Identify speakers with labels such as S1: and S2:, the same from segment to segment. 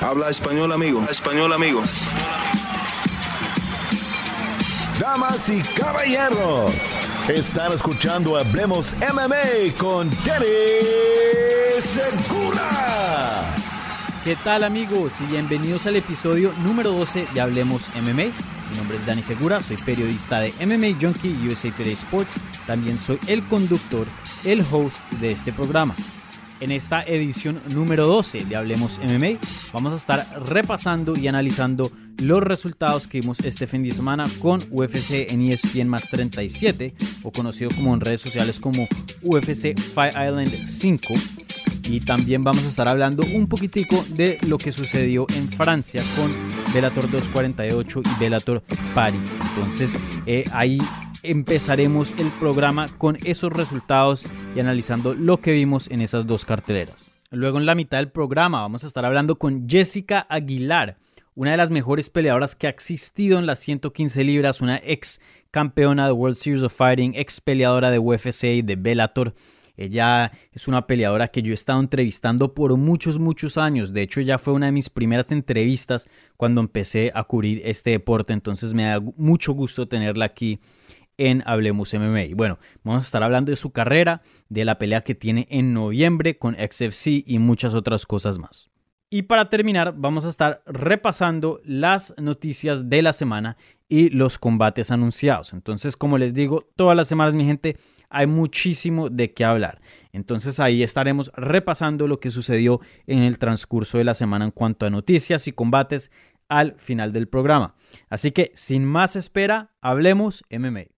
S1: Habla español, amigo. Español, amigo.
S2: Damas y caballeros, están escuchando Hablemos MMA con Danny Segura.
S3: ¿Qué tal amigos? Y bienvenidos al episodio número 12 de Hablemos MMA. Mi nombre es Dani Segura, soy periodista de MMA Junkie USA Today Sports. También soy el conductor, el host de este programa. En esta edición número 12 de Hablemos MMA vamos a estar repasando y analizando los resultados que vimos este fin de semana con UFC en ESPN más 37 o conocido como en redes sociales como UFC Fight Island 5 y también vamos a estar hablando un poquitico de lo que sucedió en Francia con Bellator 248 y Bellator Paris. Entonces eh, ahí empezaremos el programa con esos resultados y analizando lo que vimos en esas dos carteleras. Luego en la mitad del programa vamos a estar hablando con Jessica Aguilar, una de las mejores peleadoras que ha existido en las 115 libras, una ex campeona de World Series of Fighting, ex peleadora de UFC y de Bellator. Ella es una peleadora que yo he estado entrevistando por muchos, muchos años. De hecho, ella fue una de mis primeras entrevistas cuando empecé a cubrir este deporte. Entonces me da mucho gusto tenerla aquí en Hablemos MMA. Bueno, vamos a estar hablando de su carrera, de la pelea que tiene en noviembre con XFC y muchas otras cosas más. Y para terminar, vamos a estar repasando las noticias de la semana y los combates anunciados. Entonces, como les digo, todas las semanas, mi gente, hay muchísimo de qué hablar. Entonces ahí estaremos repasando lo que sucedió en el transcurso de la semana en cuanto a noticias y combates al final del programa. Así que sin más espera, hablemos MMA.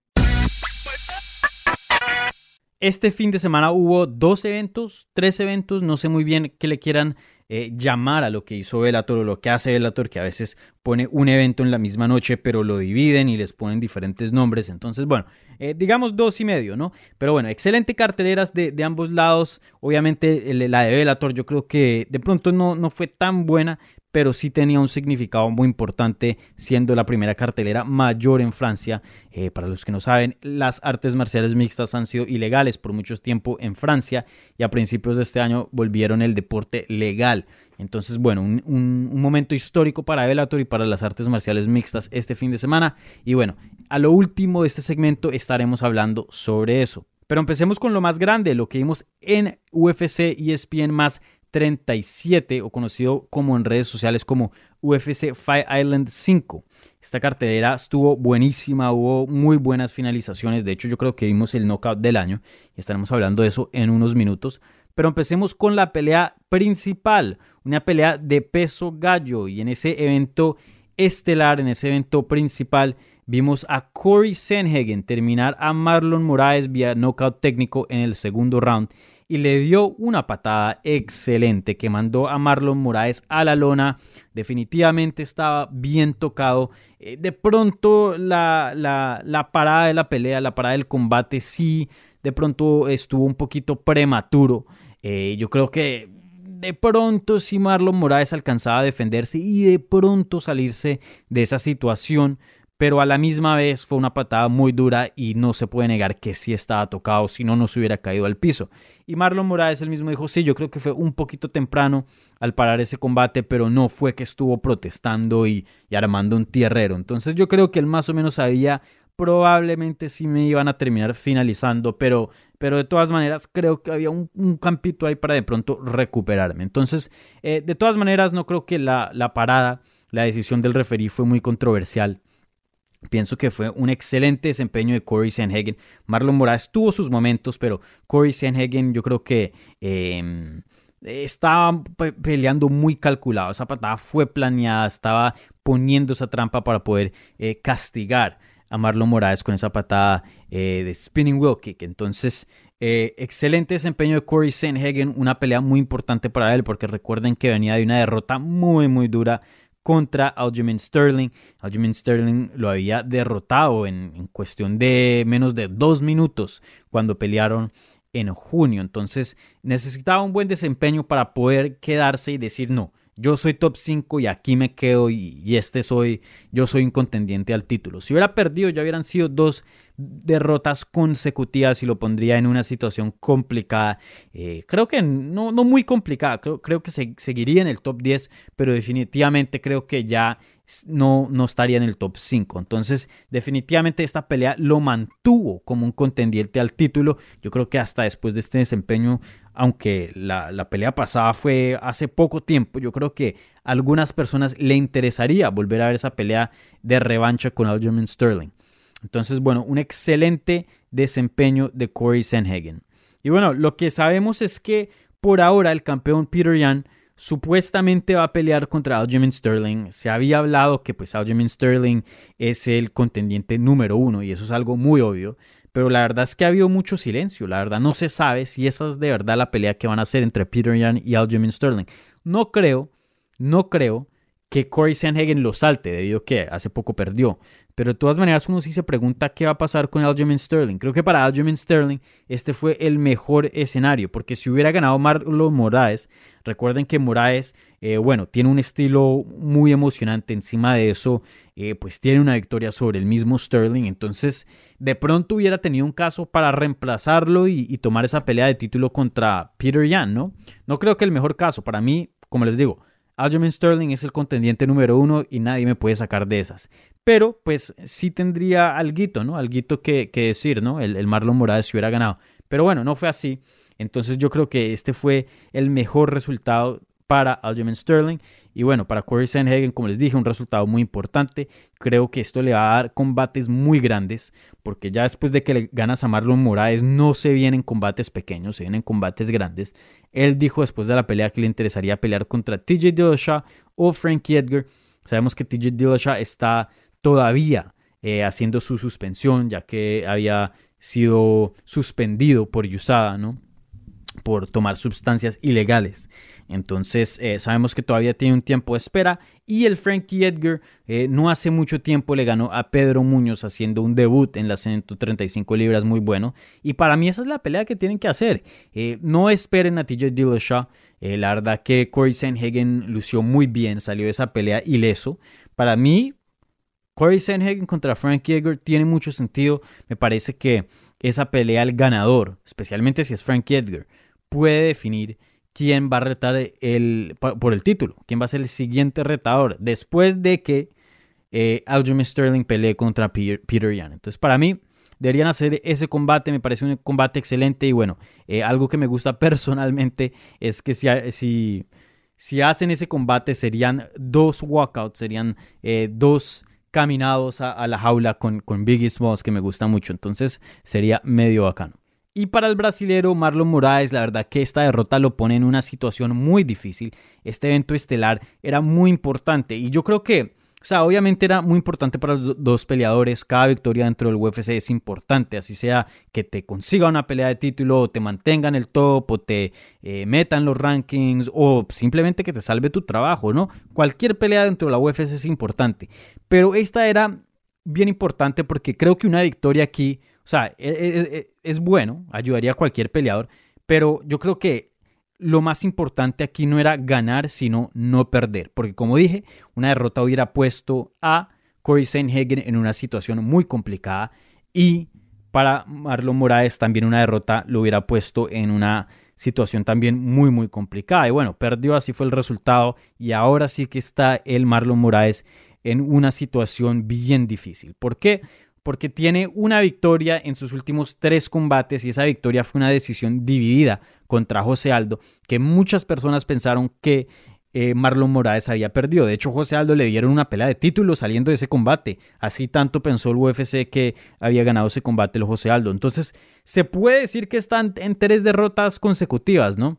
S3: Este fin de semana hubo dos eventos, tres eventos, no sé muy bien qué le quieran eh, llamar a lo que hizo Velator o lo que hace Velator, que a veces pone un evento en la misma noche, pero lo dividen y les ponen diferentes nombres. Entonces, bueno, eh, digamos dos y medio, ¿no? Pero bueno, excelente carteleras de, de ambos lados. Obviamente la de Velator yo creo que de pronto no, no fue tan buena, pero sí tenía un significado muy importante siendo la primera cartelera mayor en Francia. Eh, para los que no saben, las artes marciales mixtas han sido ilegales por mucho tiempo en Francia y a principios de este año volvieron el deporte legal. Entonces, bueno, un, momento histórico para Bellator y para las artes marciales mixtas este fin de semana. Y bueno, a lo último de este segmento estaremos hablando sobre eso. Pero empecemos con lo más grande, lo que vimos en UFC ESPN más 37 o conocido como en redes sociales como UFC Fight Island 5. Esta cartelera estuvo buenísima, hubo muy buenas finalizaciones, de hecho yo creo que vimos el knockout del año y estaremos hablando de eso en unos minutos. Pero empecemos con la pelea principal, una pelea de peso gallo y en ese evento estelar, en ese evento principal, vimos a Corey Sanhagen terminar a Marlon Moraes vía knockout técnico en el segundo round y le dio una patada excelente que mandó a Marlon Moraes a la lona. Definitivamente estaba bien tocado. Eh, de pronto la, la, parada de la pelea, la parada del combate sí, de pronto estuvo un poquito prematuro. Eh, yo creo que de pronto si Marlon Moraes alcanzaba a defenderse y de pronto salirse de esa situación, pero a la misma vez fue una patada muy dura y no se puede negar que sí estaba tocado, si no, no se hubiera caído al piso. Y Marlon Moraes el mismo dijo, sí, yo creo que fue un poquito temprano al parar ese combate, pero no fue que estuvo protestando y, armando un tierrero. Entonces yo creo que él más o menos sabía, probablemente sí me iban a terminar finalizando, pero, pero de todas maneras creo que había un, campito ahí para de pronto recuperarme. Entonces, eh, de todas maneras, no creo que la, la parada, la decisión del referí fue muy controversial Pienso que fue un excelente desempeño de Corey Sanhagen. Marlon Moraes tuvo sus momentos, pero Corey Sanhagen yo creo que em, estaba peleando muy calculado. Esa patada fue planeada, estaba poniendo esa trampa para poder eh, castigar a Marlon Moraes con esa patada eh, de spinning wheel kick. Entonces, Eh, excelente desempeño de Corey Sanhagen, una pelea muy importante para él porque recuerden que venía de una derrota muy muy dura contra Aljamain Sterling. Aljamain Sterling lo había derrotado en, cuestión de menos de dos minutos cuando pelearon en junio. Entonces necesitaba un buen desempeño para poder quedarse y decir no yo soy top 5 y aquí me quedo y, este soy, yo soy un contendiente al título. Si hubiera perdido, ya hubieran sido dos derrotas consecutivas y lo pondría en una situación complicada. Eh, creo que no, no muy complicada, creo, creo que se, seguiría en el top 10, pero definitivamente creo que ya no, no estaría en el top 5. Entonces, definitivamente esta pelea lo mantuvo como un contendiente al título. Yo creo que hasta después de este desempeño, aunque la, la pelea pasada fue hace poco tiempo, yo creo que a algunas personas le interesaría volver a ver esa pelea de revancha con Aljamain Sterling. Entonces, bueno, un excelente desempeño de Corey Sanhagen. Y bueno, lo que sabemos es que por ahora el campeón Peter Yan supuestamente va a pelear contra Aljamain Sterling. Se había hablado que pues Aljamain Sterling es el contendiente número uno y eso es algo muy obvio. Pero la verdad es que ha habido mucho silencio. La verdad no se sabe si esa es de verdad la pelea que van a hacer entre Peter Yan y Aljamain Sterling. No creo, no creo que Corey Sanhagen lo salte debido a que hace poco perdió. Pero de todas maneras uno sí se pregunta qué va a pasar con Aljamain Sterling. Creo que para Aljamain Sterling este fue el mejor escenario porque si hubiera ganado Marlon Moraes, recuerden que Moraes, eh, bueno, tiene un estilo muy emocionante. Encima de eso, eh, pues tiene una victoria sobre el mismo Sterling. Entonces, de pronto hubiera tenido un caso para reemplazarlo y, y tomar esa pelea de título contra Peter Yan, ¿no? No creo que el mejor caso. Para mí, como les digo, Aljamain Sterling es el contendiente número uno y nadie me puede sacar de esas. Pero pues sí tendría alguito, ¿no? Alguito que, que decir, ¿no? El, el Marlon Morales si hubiera ganado. Pero bueno, no fue así. Entonces yo creo que este fue el mejor resultado para Aljamain Sterling. Y bueno, para Corey Sanhagen, como les dije, un resultado muy importante. Creo que esto le va a dar combates muy grandes, porque ya después de que le ganas a Marlon Moraes, no se vienen combates pequeños, se vienen combates grandes. Él dijo después de la pelea que le interesaría pelear contra TJ Dillashaw o Frankie Edgar. Sabemos que TJ Dillashaw está todavía eh, haciendo su suspensión, ya que había sido suspendido por USADA, ¿no? Por tomar sustancias ilegales. Entonces eh, sabemos que todavía tiene un tiempo de espera y el Frankie Edgar eh, no hace mucho tiempo le ganó a Pedro Muñoz haciendo un debut en las 135 libras muy bueno y para mí esa es la pelea que tienen que hacer. Eh, no esperen a TJ Dillashaw, la verdad que Corey Sanhagen lució muy bien, salió de esa pelea ileso. Para mí Corey Sanhagen contra Frankie Edgar tiene mucho sentido, me parece que esa pelea el ganador, especialmente si es Frankie Edgar, puede definir quién va a retar el, por el título, quién va a ser el siguiente retador después de que eh, Sterling pelee contra Peter, Peter Yan. Entonces, para mí, deberían hacer ese combate, me parece un combate excelente y bueno, eh, algo que me gusta personalmente es que si, si, si hacen ese combate serían dos walkouts, serían eh, dos caminados a, la jaula con, con Biggie Smalls que me gusta mucho, entonces sería medio bacano. Y para el brasilero Marlon Moraes, la verdad que esta derrota lo pone en una situación muy difícil. Este evento estelar era muy importante y yo creo que, o sea, obviamente era muy importante para los dos peleadores. Cada victoria dentro del UFC es importante, así sea que te consiga una pelea de título o te mantenga en el top o te eh, metan los rankings o simplemente que te salve tu trabajo, ¿no? Cualquier pelea dentro de la UFC es importante. Pero esta era bien importante porque creo que una victoria aquí o sea, e, e, e, es, bueno, ayudaría a cualquier peleador, pero yo creo que lo más importante aquí no era ganar, sino no perder. Porque como dije, una derrota hubiera puesto a Corey Sanhagen en una situación muy complicada y para Marlon Moraes también una derrota lo hubiera puesto en una situación también muy muy complicada. Y bueno, perdió, así fue el resultado y ahora sí que está el Marlon Moraes en una situación bien difícil. ¿Por qué? Porque tiene una victoria en sus últimos tres combates y esa victoria fue una decisión dividida contra José Aldo, que muchas personas pensaron que eh, Marlon Moraes había perdido. De hecho, José Aldo le dieron una pelea de título saliendo de ese combate. Así tanto pensó el UFC que había ganado ese combate el José Aldo. Entonces, se puede decir que están en tres derrotas consecutivas, ¿no?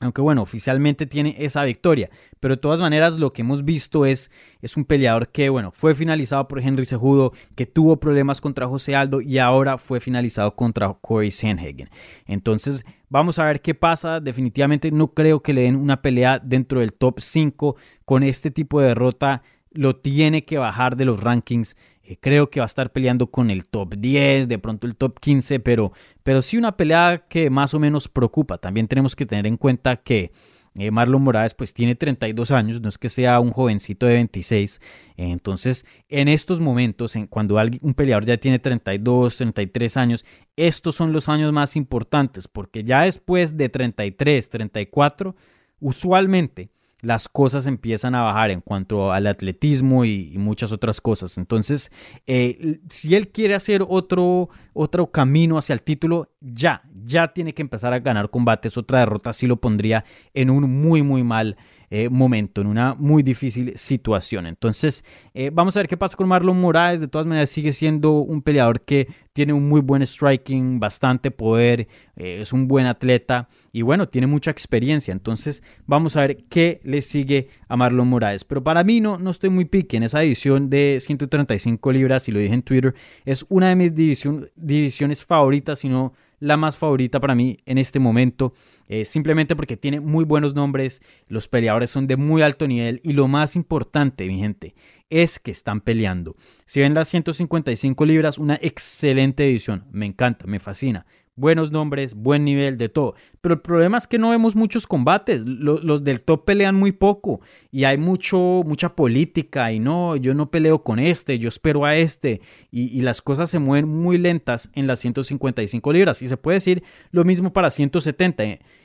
S3: Aunque bueno, oficialmente tiene esa victoria. Pero de todas maneras lo que hemos visto es, es un peleador que bueno, fue finalizado por Henry Sejudo, que tuvo problemas contra José Aldo y ahora fue finalizado contra Corey Sandhagen. Entonces vamos a ver qué pasa. Definitivamente no creo que le den una pelea dentro del top 5 con este tipo de derrota. Lo tiene que bajar de los rankings. Eh, creo que va a estar peleando con el top 10, de pronto el top 15, pero, pero sí una pelea que más o menos preocupa. También tenemos que tener en cuenta que eh, Marlon Moraes pues tiene 32 años, no es que sea un jovencito de 26. entonces, en estos momentos, en, cuando alguien, un peleador ya tiene 32, 33 años, estos son los años más importantes, porque ya después de 33, 34, usualmente las cosas empiezan a bajar en cuanto al atletismo y, muchas otras cosas. Entonces, eh, si él quiere hacer otro, otro camino hacia el título, ya, ya tiene que empezar a ganar combates. Otra derrota sí lo pondría en un muy, muy mal eh, momento, en una muy difícil situación. Entonces, eh, vamos a ver qué pasa con Marlon Moraes. De todas maneras, sigue siendo un peleador que tiene un muy buen striking, bastante poder, eh, es un buen atleta y bueno, tiene mucha experiencia. Entonces, vamos a ver qué le sigue a Marlon Moraes. Pero para mí no, no estoy muy pique en esa división de 135 libras, y lo dije en Twitter, es una de mis divisiones favoritas, sino la más favorita para mí en este momento, eh, simplemente porque tiene muy buenos nombres, los peleadores son de muy alto nivel y lo más importante, mi gente, es que están peleando. Si ven las 155 libras, una excelente división, me encanta, me fascina buenos nombres, buen nivel, de todo. Pero el problema es que no vemos muchos combates. Los, del top pelean muy poco y hay mucho, mucha política y no, yo no peleo con este, yo espero a este. Y, las cosas se mueven muy lentas en las 155 libras. Y se puede decir lo mismo para 170.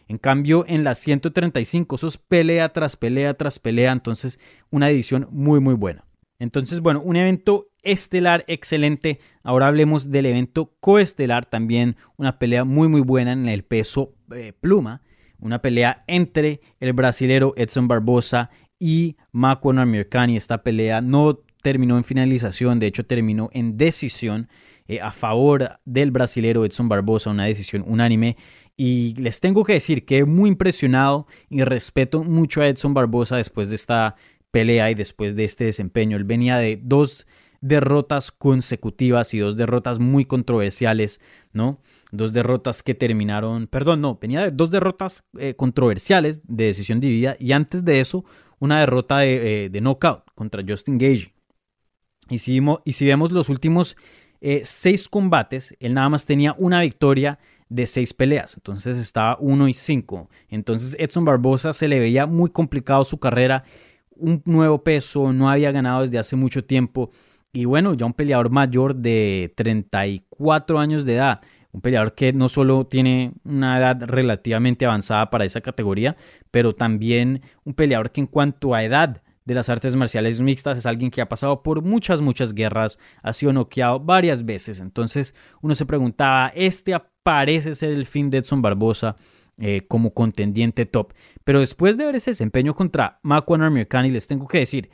S3: En cambio, en las 135, eso es pelea tras pelea tras pelea. Entonces, una edición muy, muy buena. Entonces, bueno, un evento estelar excelente. Ahora hablemos del evento coestelar, también una pelea muy muy buena en el peso eh, pluma. Una pelea entre el brasilero Edson Barbosa y Makwan Amirkani. Esta pelea no terminó en finalización, de hecho terminó en decisión eh, a favor del brasilero Edson Barbosa, una decisión unánime. Y les tengo que decir que muy impresionado y respeto mucho a Edson Barbosa después de esta pelea y después de este desempeño. Él venía de dos derrotas consecutivas y dos derrotas muy controversiales, ¿no? Dos derrotas que terminaron, perdón, no, venía de dos derrotas eh, controversiales de decisión dividida y antes de eso una derrota de, eh, knockout contra Justin Gage. Y si, y si vemos los últimos eh, seis combates, él nada más tenía una victoria de seis peleas, entonces estaba uno y cinco. Entonces Edson Barbosa se le veía muy complicado su carrera un nuevo peso, no había ganado desde hace mucho tiempo. Y bueno, ya un peleador mayor de 34 años de edad. Un peleador que no solo tiene una edad relativamente avanzada para esa categoría, pero también un peleador que en cuanto a edad de las artes marciales mixtas es alguien que ha pasado por muchas, muchas guerras, ha sido noqueado varias veces. Entonces uno se preguntaba, ¿este parece ser el fin de Edson Barbosa? Eh, como contendiente top. Pero después de ver ese desempeño contra Makwan Amirkani, les tengo que decir,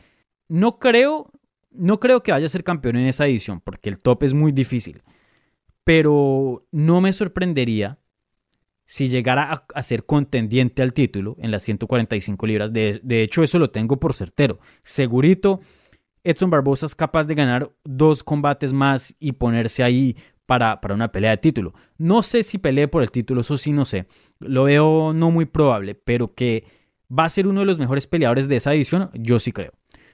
S3: no creo, no creo que vaya a ser campeón en esa edición, porque el top es muy difícil. Pero no me sorprendería si llegara a, ser contendiente al título en las 145 libras. De, de hecho, eso lo tengo por certero. Segurito, Edson Barbosa es capaz de ganar dos combates más y ponerse ahí para, una pelea de título. No sé si pelee por el título, eso sí no sé. Lo veo no muy probable, pero que va a ser uno de los mejores peleadores de esa división, yo sí creo.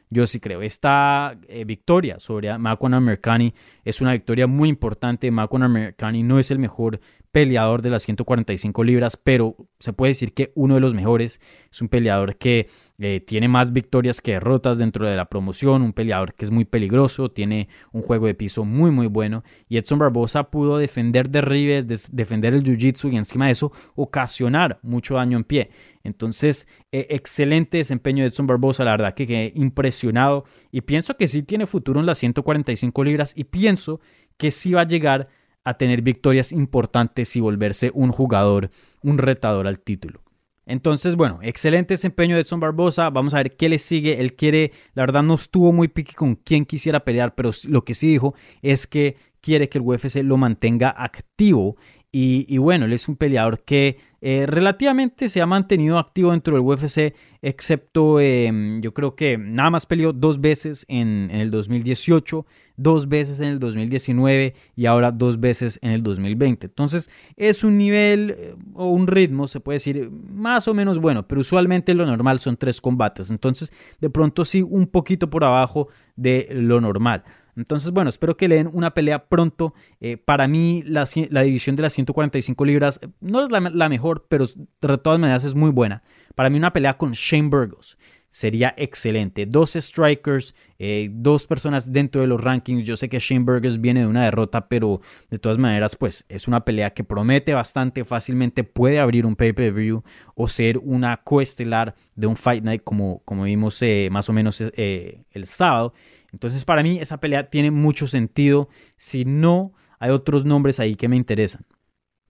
S3: Yo sí creo. Esta eh, victoria sobre Makwan Americani es una victoria muy importante. Makwan Americani no es el mejor peleador de las 145 libras, pero se puede decir que uno de los mejores. Es un peleador que eh, tiene más victorias que derrotas dentro de la promoción, un peleador que es muy peligroso, tiene un juego de piso muy muy bueno y Edson Barbosa pudo defender derribes, defender el jiu-jitsu y encima de eso ocasionar mucho daño en pie. Entonces, eh, excelente desempeño de Edson Barbosa, la verdad que quedé impresionado y pienso que sí tiene futuro en las 145 libras y pienso que sí va a llegar a tener victorias importantes y volverse un jugador, un retador al título. Entonces, bueno, excelente desempeño de Edson Barbosa. Vamos a ver qué le sigue. Él quiere, la verdad no estuvo muy pique con quién quisiera pelear, pero lo que sí dijo es que quiere que el UFC lo mantenga activo. Y, bueno, él es un peleador que eh, relativamente se ha mantenido activo dentro del UFC, excepto em, yo creo que nada más peleó dos veces en, el 2018, dos veces en el 2019 y ahora dos veces en el 2020. Entonces es un nivel eh, o un ritmo, se puede decir, más o menos bueno, pero usualmente lo normal son tres combates. Entonces de pronto sí un poquito por abajo de lo normal. Entonces, bueno, espero que le den una pelea pronto. Eh, para mí, la, división de las 145 libras eh, no es la, mejor, pero de todas maneras es muy buena. Para mí, una pelea con Shane Burgos sería excelente. Dos strikers, eh, dos personas dentro de los rankings. Yo sé que Shane Burgos viene de una derrota, pero de todas maneras, pues es una pelea que promete bastante fácilmente. Puede abrir un pay-per-view o ser una coestelar de un Fight Night, como, como vimos más o menos el sábado. Entonces para mí esa pelea tiene mucho sentido. Si no, hay otros nombres ahí que me interesan.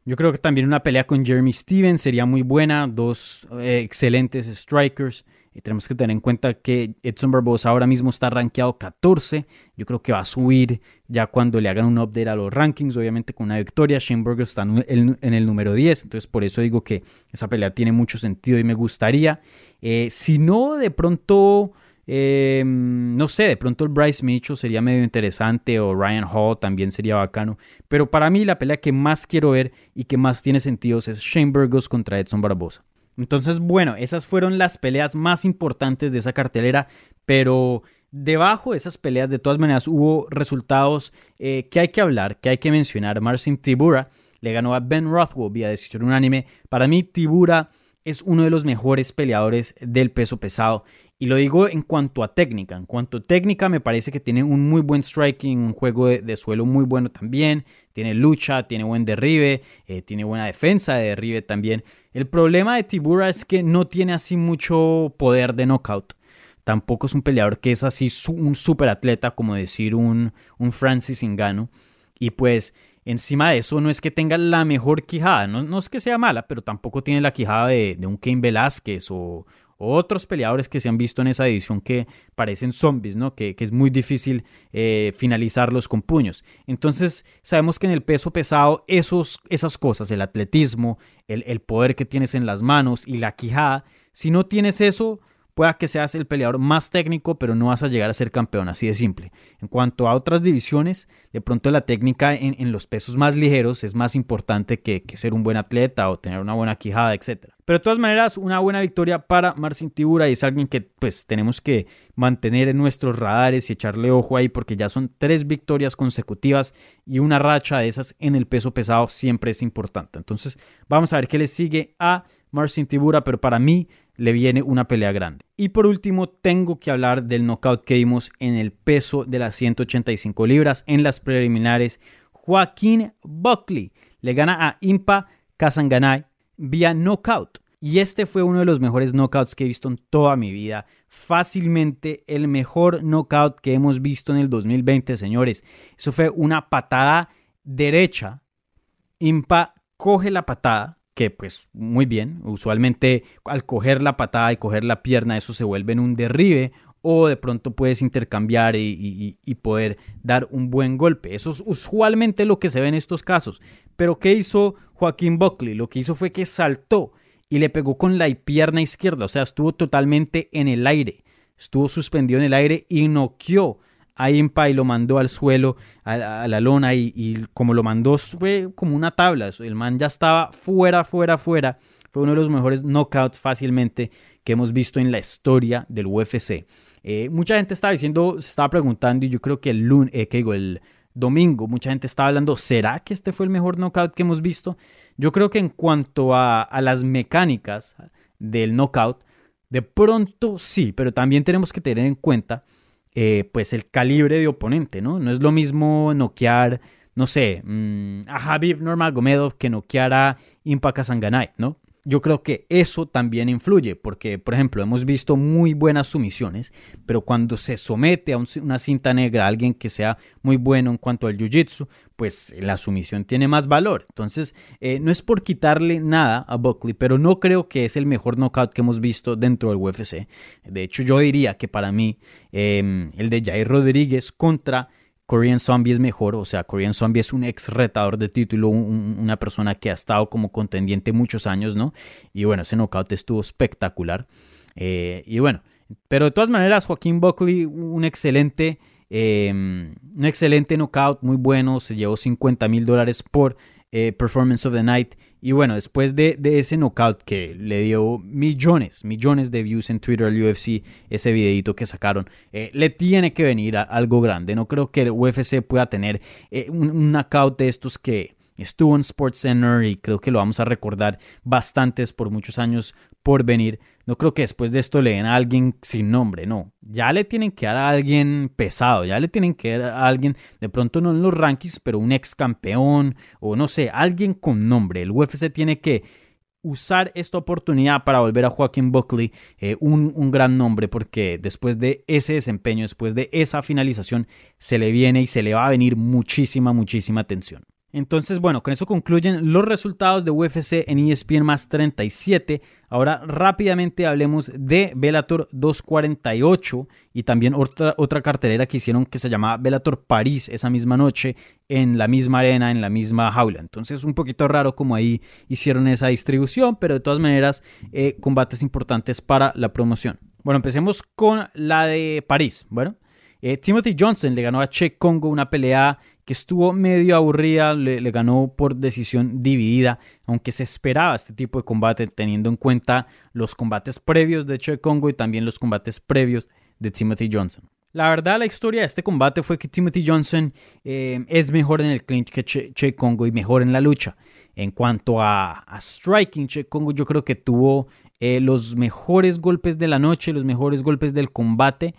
S3: Yo creo que también una pelea con Jeremy Stevens sería muy buena. Dos eh, excelentes strikers. Y tenemos que tener en cuenta que Edson Barbosa ahora mismo está rankeado 14. Yo creo que va a subir ya cuando le hagan un update a los rankings. Obviamente con una victoria. Shane está en el, número 10. Entonces por eso digo que esa pelea tiene mucho sentido y me gustaría. Eh, si no, de pronto Em, no sé, de pronto el Bryce Mitchell sería medio interesante o Ryan Hall también sería bacano. Pero para mí la pelea que más quiero ver y que más tiene sentido es Shane Burgos contra Edson Barbosa. Entonces, bueno, esas fueron las peleas más importantes de esa cartelera, pero debajo de esas peleas de todas maneras hubo resultados eh, que hay que hablar, que hay que mencionar. Marcin Tibura le ganó a Ben Rothwell vía decisión unánime. Para mí, Tibura es uno de los mejores peleadores del peso pesado y lo digo en cuanto a técnica. En cuanto a técnica, me parece que tiene un muy buen striking, un juego de, suelo muy bueno también. Tiene lucha, tiene buen derribe, eh, tiene buena defensa de derribe también. El problema de Tibura es que no tiene así mucho poder de knockout. Tampoco es un peleador que es así un super atleta, como decir un, un Francis Ngannou. Y pues encima de eso no es que tenga la mejor quijada, no, es que sea mala, pero tampoco tiene la quijada de, un Cain Velázquez o, otros peleadores que se han visto en esa edición que parecen zombies, ¿no? Que, es muy difícil eh, finalizarlos con puños. Entonces, sabemos que en el peso pesado, esos, esas cosas, el atletismo, el, el poder que tienes en las manos y la quijada, si no tienes eso, Pueda que seas el peleador más técnico, pero no vas a llegar a ser campeón, así de simple. En cuanto a otras divisiones, de pronto la técnica en, los pesos más ligeros es más importante que, ser un buen atleta o tener una buena quijada, etc. Pero de todas maneras, una buena victoria para Marcin Tibura y es alguien que pues tenemos que mantener en nuestros radares y echarle ojo ahí porque ya son tres victorias consecutivas y una racha de esas en el peso pesado siempre es importante. Entonces vamos a ver qué le sigue a Marcin Tibura, pero para mí le viene una pelea grande. Y por último, tengo que hablar del knockout que vimos en el peso de las 185 libras en las preliminares. Joaquín Buckley le gana a Impa Kazanganay vía knockout. Y este fue uno de los mejores knockouts que he visto en toda mi vida. Fácilmente el mejor knockout que hemos visto en el 2020, señores. Eso fue una patada derecha. Impa coge la patada, que pues muy bien, usualmente al coger la patada y coger la pierna eso se vuelve en un derribe o de pronto puedes intercambiar y, poder dar un buen golpe. Eso es usualmente lo que se ve en estos casos. Pero ¿qué hizo Joaquín Buckley? Lo que hizo fue que saltó y le pegó con la pierna izquierda, o sea, estuvo totalmente en el aire, estuvo suspendido en el aire y noqueó a Impa y lo mandó al suelo, a, la lona y, como lo mandó fue como una tabla, el man ya estaba fuera, fuera, fuera. Fue uno de los mejores knockouts fácilmente que hemos visto en la historia del UFC. Eh, mucha gente estaba diciendo, se estaba preguntando y yo creo que el lunes, eh, que digo, el domingo, mucha gente estaba hablando, ¿será que este fue el mejor knockout que hemos visto? Yo creo que en cuanto a, a las mecánicas del knockout, de pronto sí, pero también tenemos que tener en cuenta eh, pues el calibre de oponente, ¿no? No es lo mismo noquear, no sé, mm, a Habib Nurmagomedov que noquear a Impa Sanganay, ¿no? Yo creo que eso también influye, porque, por ejemplo, hemos visto muy buenas sumisiones, pero cuando se somete a una cinta negra a alguien que sea muy bueno en cuanto al jiu-jitsu, pues la sumisión tiene más valor. Entonces, eh, no es por quitarle nada a Buckley, pero no creo que es el mejor knockout que hemos visto dentro del UFC. De hecho, yo diría que para mí, em, el de Jair Rodríguez contra Korean Zombie es mejor, o sea, Korean Zombie es un ex retador de título, una persona que ha estado como contendiente muchos años, ¿no? Y bueno, ese knockout estuvo espectacular. Eh, y bueno, pero de todas maneras, Joaquín Buckley, un excelente, em, un excelente knockout, muy bueno, se llevó 50 mil dólares por eh, Performance of the Night. Y bueno, después de, ese knockout que le dio millones, millones de views en Twitter al UFC, ese videito que sacaron, eh, le tiene que venir algo grande. No creo que el UFC pueda tener un, un knockout de estos que Estuvo en Sports Center y creo que lo vamos a recordar bastantes por muchos años por venir. No creo que después de esto le den a alguien sin nombre, no. Ya le tienen que dar a alguien pesado, ya le tienen que dar a alguien, de pronto no en los rankings, pero un ex campeón o no sé, alguien con nombre. El UFC tiene que usar esta oportunidad para volver a Joaquín Buckley eh, un, gran nombre porque después de ese desempeño, después de esa finalización, se le viene y se le va a venir muchísima, muchísima atención. Entonces, bueno, con eso concluyen los resultados de UFC en ESPN más 37. Ahora rápidamente hablemos de Bellator 248 y también otra, otra cartelera que hicieron que se llamaba Bellator París esa misma noche en la misma arena, en la misma jaula. Entonces, un poquito raro como ahí hicieron esa distribución, pero de todas maneras, eh, combates importantes para la promoción. Bueno, empecemos con la de París. Bueno, eh, Timothy Johnson le ganó a Che Congo una pelea que estuvo medio aburrida, le, ganó por decisión dividida, aunque se esperaba este tipo de combate teniendo en cuenta los combates previos de Che Congo y también los combates previos de Timothy Johnson. La verdad, la historia de este combate fue que Timothy Johnson eh, es mejor en el clinch que che, Congo y mejor en la lucha. En cuanto a, striking, Che Congo yo creo que tuvo eh, los mejores golpes de la noche, los mejores golpes del combate,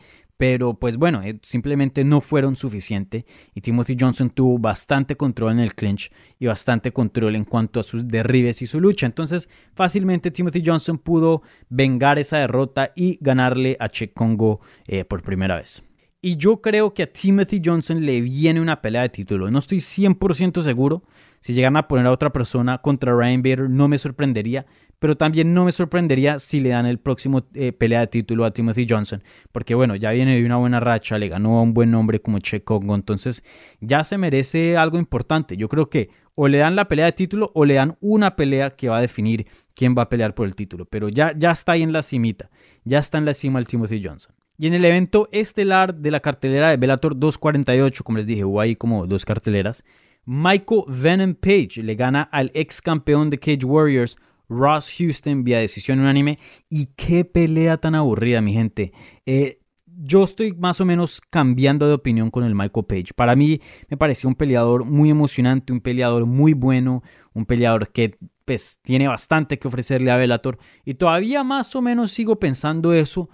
S3: pero pues bueno, eh, simplemente no fueron suficientes y Timothy Johnson tuvo bastante control en el clinch y bastante control en cuanto a sus derribes y su lucha. Entonces fácilmente Timothy Johnson pudo vengar esa derrota y ganarle a Che Congo eh, por primera vez. Y yo creo que a Timothy Johnson le viene una pelea de título. No estoy 100% seguro. Si llegan a poner a otra persona contra Ryan Bader, no me sorprendería pero también no me sorprendería si le dan el próximo eh, pelea de título a Timothy Johnson, porque bueno, ya viene de una buena racha, le ganó a un buen nombre como Che Congo, entonces ya se merece algo importante. Yo creo que o le dan la pelea de título o le dan una pelea que va a definir quién va a pelear por el título, pero ya, ya está ahí en la cimita, ya está en la cima el Timothy Johnson. Y en el evento estelar de la cartelera de Bellator 248, como les dije, hubo ahí como dos carteleras, Michael Venom Page le gana al ex campeón de Cage Warriors Ross Houston vía decisión unánime. Y qué pelea tan aburrida, mi gente. Eh, yo estoy más o menos cambiando de opinión con el Michael Page. Para mí me pareció un peleador muy emocionante, un peleador muy bueno, un peleador que pues, tiene bastante que ofrecerle a Bellator. Y todavía más o menos sigo pensando eso,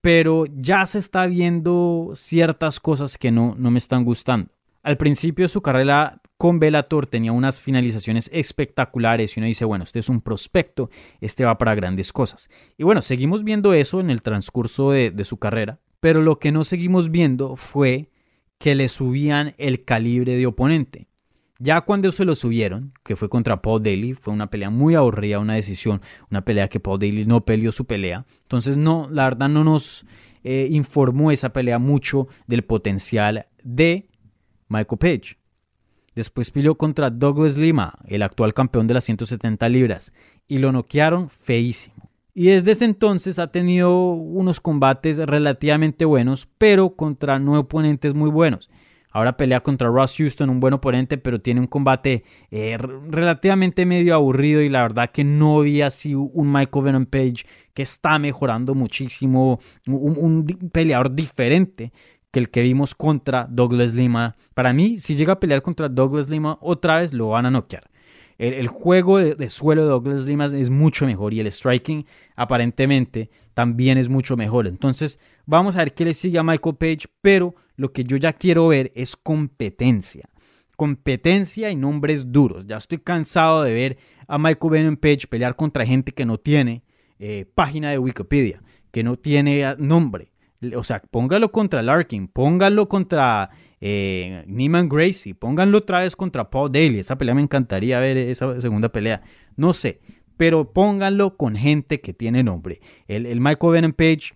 S3: pero ya se está viendo ciertas cosas que no, no me están gustando. Al principio de su carrera con Bellator tenía unas finalizaciones espectaculares y uno dice, bueno, este es un prospecto, este va para grandes cosas. Y bueno, seguimos viendo eso en el transcurso de, su carrera, pero lo que no seguimos viendo fue que le subían el calibre de oponente. Ya cuando se lo subieron, que fue contra Paul Daly, fue una pelea muy aburrida, una decisión, una pelea que Paul Daly no peleó su pelea. Entonces, no, la verdad no nos eh, informó esa pelea mucho del potencial de Michael Page. Después peleó contra Douglas Lima, el actual campeón de las 170 libras, y lo noquearon feísimo. Y desde ese entonces ha tenido unos combates relativamente buenos, pero contra no oponentes muy buenos. Ahora pelea contra Ross Houston, un buen oponente, pero tiene un combate eh, relativamente medio aburrido y la verdad que no había así un Michael Venom Page que está mejorando muchísimo, un peleador diferente que el que vimos contra Douglas Lima. Para mí, si llega a pelear contra Douglas Lima, otra vez lo van a noquear. El, juego de, suelo de Douglas Lima es mucho mejor y el striking aparentemente también es mucho mejor. Entonces, vamos a ver qué le sigue a Michael Page, pero lo que yo ya quiero ver es competencia. Competencia y nombres duros. Ya estoy cansado de ver a Michael Venom Page pelear contra gente que no tiene eh, página de Wikipedia, que no tiene nombre o sea, póngalo contra Larkin, póngalo contra eh, Neiman Gracie, pónganlo otra vez contra Paul Daly. Esa pelea me encantaría ver, esa segunda pelea. No sé, pero pónganlo con gente que tiene nombre. El, Michael Venom Page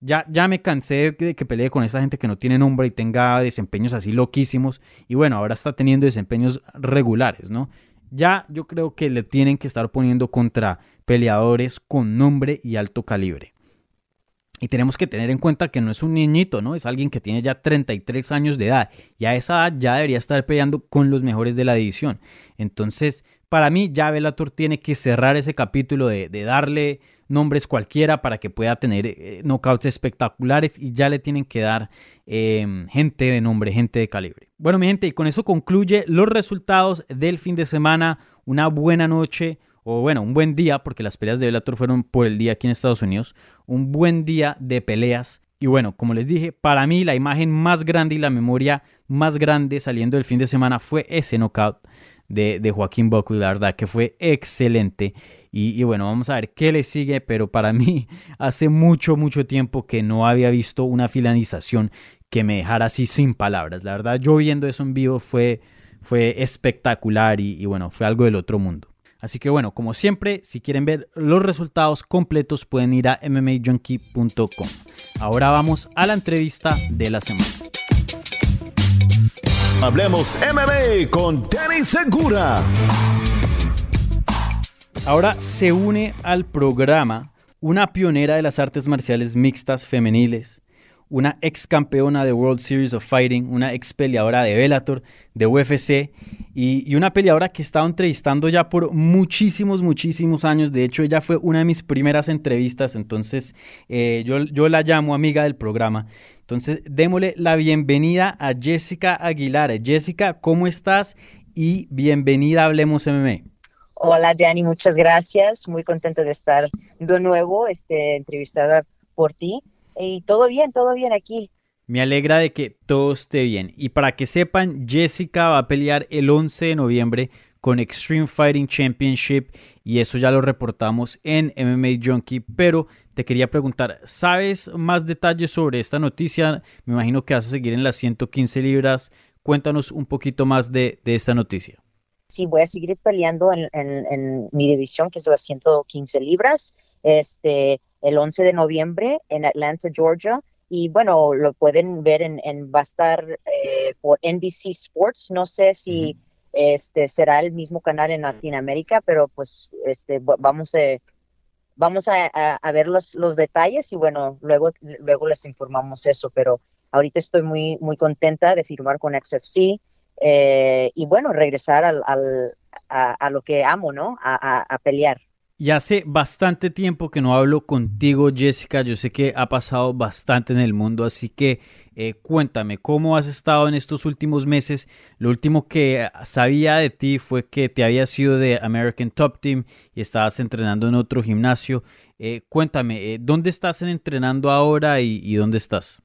S3: Ya, ya me cansé de que pelee con esa gente que no tiene nombre y tenga desempeños así loquísimos. Y bueno, ahora está teniendo desempeños regulares, ¿no? Ya yo creo que le tienen que estar poniendo contra peleadores con nombre y alto calibre. Y tenemos que tener en cuenta que no es un niñito, ¿no? Es alguien que tiene ya 33 años de edad. Y a esa edad ya debería estar peleando con los mejores de la división. Entonces, para mí, ya Bellator tiene que cerrar ese capítulo de, darle nombres cualquiera para que pueda tener eh, espectaculares y ya le tienen que dar em, gente de nombre, gente de calibre. Bueno, mi gente, y con eso concluye los resultados del fin de semana. Una buena noche, o bueno, un buen día, porque las peleas de Bellator fueron por el día aquí en Estados Unidos. Un buen día de peleas. Y bueno, como les dije, para mí la imagen más grande y la memoria más grande saliendo del fin de semana fue ese knockout de, Joaquín Buckley, la verdad que fue excelente. Y, bueno, vamos a ver qué le sigue, pero para mí hace mucho, mucho tiempo que no había visto una finalización que me dejara así sin palabras. La verdad, yo viendo eso en vivo fue, fue espectacular y, y bueno, fue algo del otro mundo. Así que bueno, como siempre, si quieren ver los resultados completos pueden ir a mmajunkie.com. Ahora vamos a la entrevista de la semana.
S2: Hablemos MMA con Danny Segura.
S3: Ahora se une al programa una pionera de las artes marciales mixtas femeniles, una ex campeona de World Series of Fighting, una ex peleadora de Bellator, de UFC y, una peleadora que he estado entrevistando ya por muchísimos, muchísimos años. De hecho, ella fue una de mis primeras entrevistas, entonces eh, yo, yo la llamo amiga del programa. Entonces, démosle la bienvenida a Jessica Aguilar. Jessica, ¿cómo estás? Y bienvenida a Hablemos MMA.
S4: Hola, Danny, muchas gracias. Muy contenta de estar de nuevo este, entrevistada por ti. Y todo bien, todo bien aquí.
S3: Me alegra de que todo esté bien. Y para que sepan, Jessica va a pelear el 11 de noviembre con Extreme Fighting Championship y eso ya lo reportamos en MMA Junkie, pero te quería preguntar, ¿sabes más detalles sobre esta noticia? Me imagino que vas a seguir en las 115 libras. Cuéntanos un poquito más de, esta noticia.
S4: Sí, voy a seguir peleando en, mi división, que es las 115 libras, este, el 11 de noviembre en Atlanta, Georgia. Y bueno, lo pueden ver en, va a estar eh, por NBC Sports. No sé si este será el mismo canal en Latinoamérica, pero pues este vamos a vamos a, ver los, los, detalles y bueno, luego luego les informamos eso, pero ahorita estoy muy muy contenta de firmar con XFC eh, y bueno, regresar al, al a, lo que amo, ¿no? a pelear.
S3: Y hace bastante tiempo que no hablo contigo, Jessica. Yo sé que ha pasado bastante en el mundo, así que eh, cuéntame, ¿cómo has estado en estos últimos meses? Lo último que sabía de ti fue que te habías sido de American Top Team y estabas entrenando en otro gimnasio. Eh, cuéntame, eh, ¿dónde estás entrenando ahora y, dónde estás?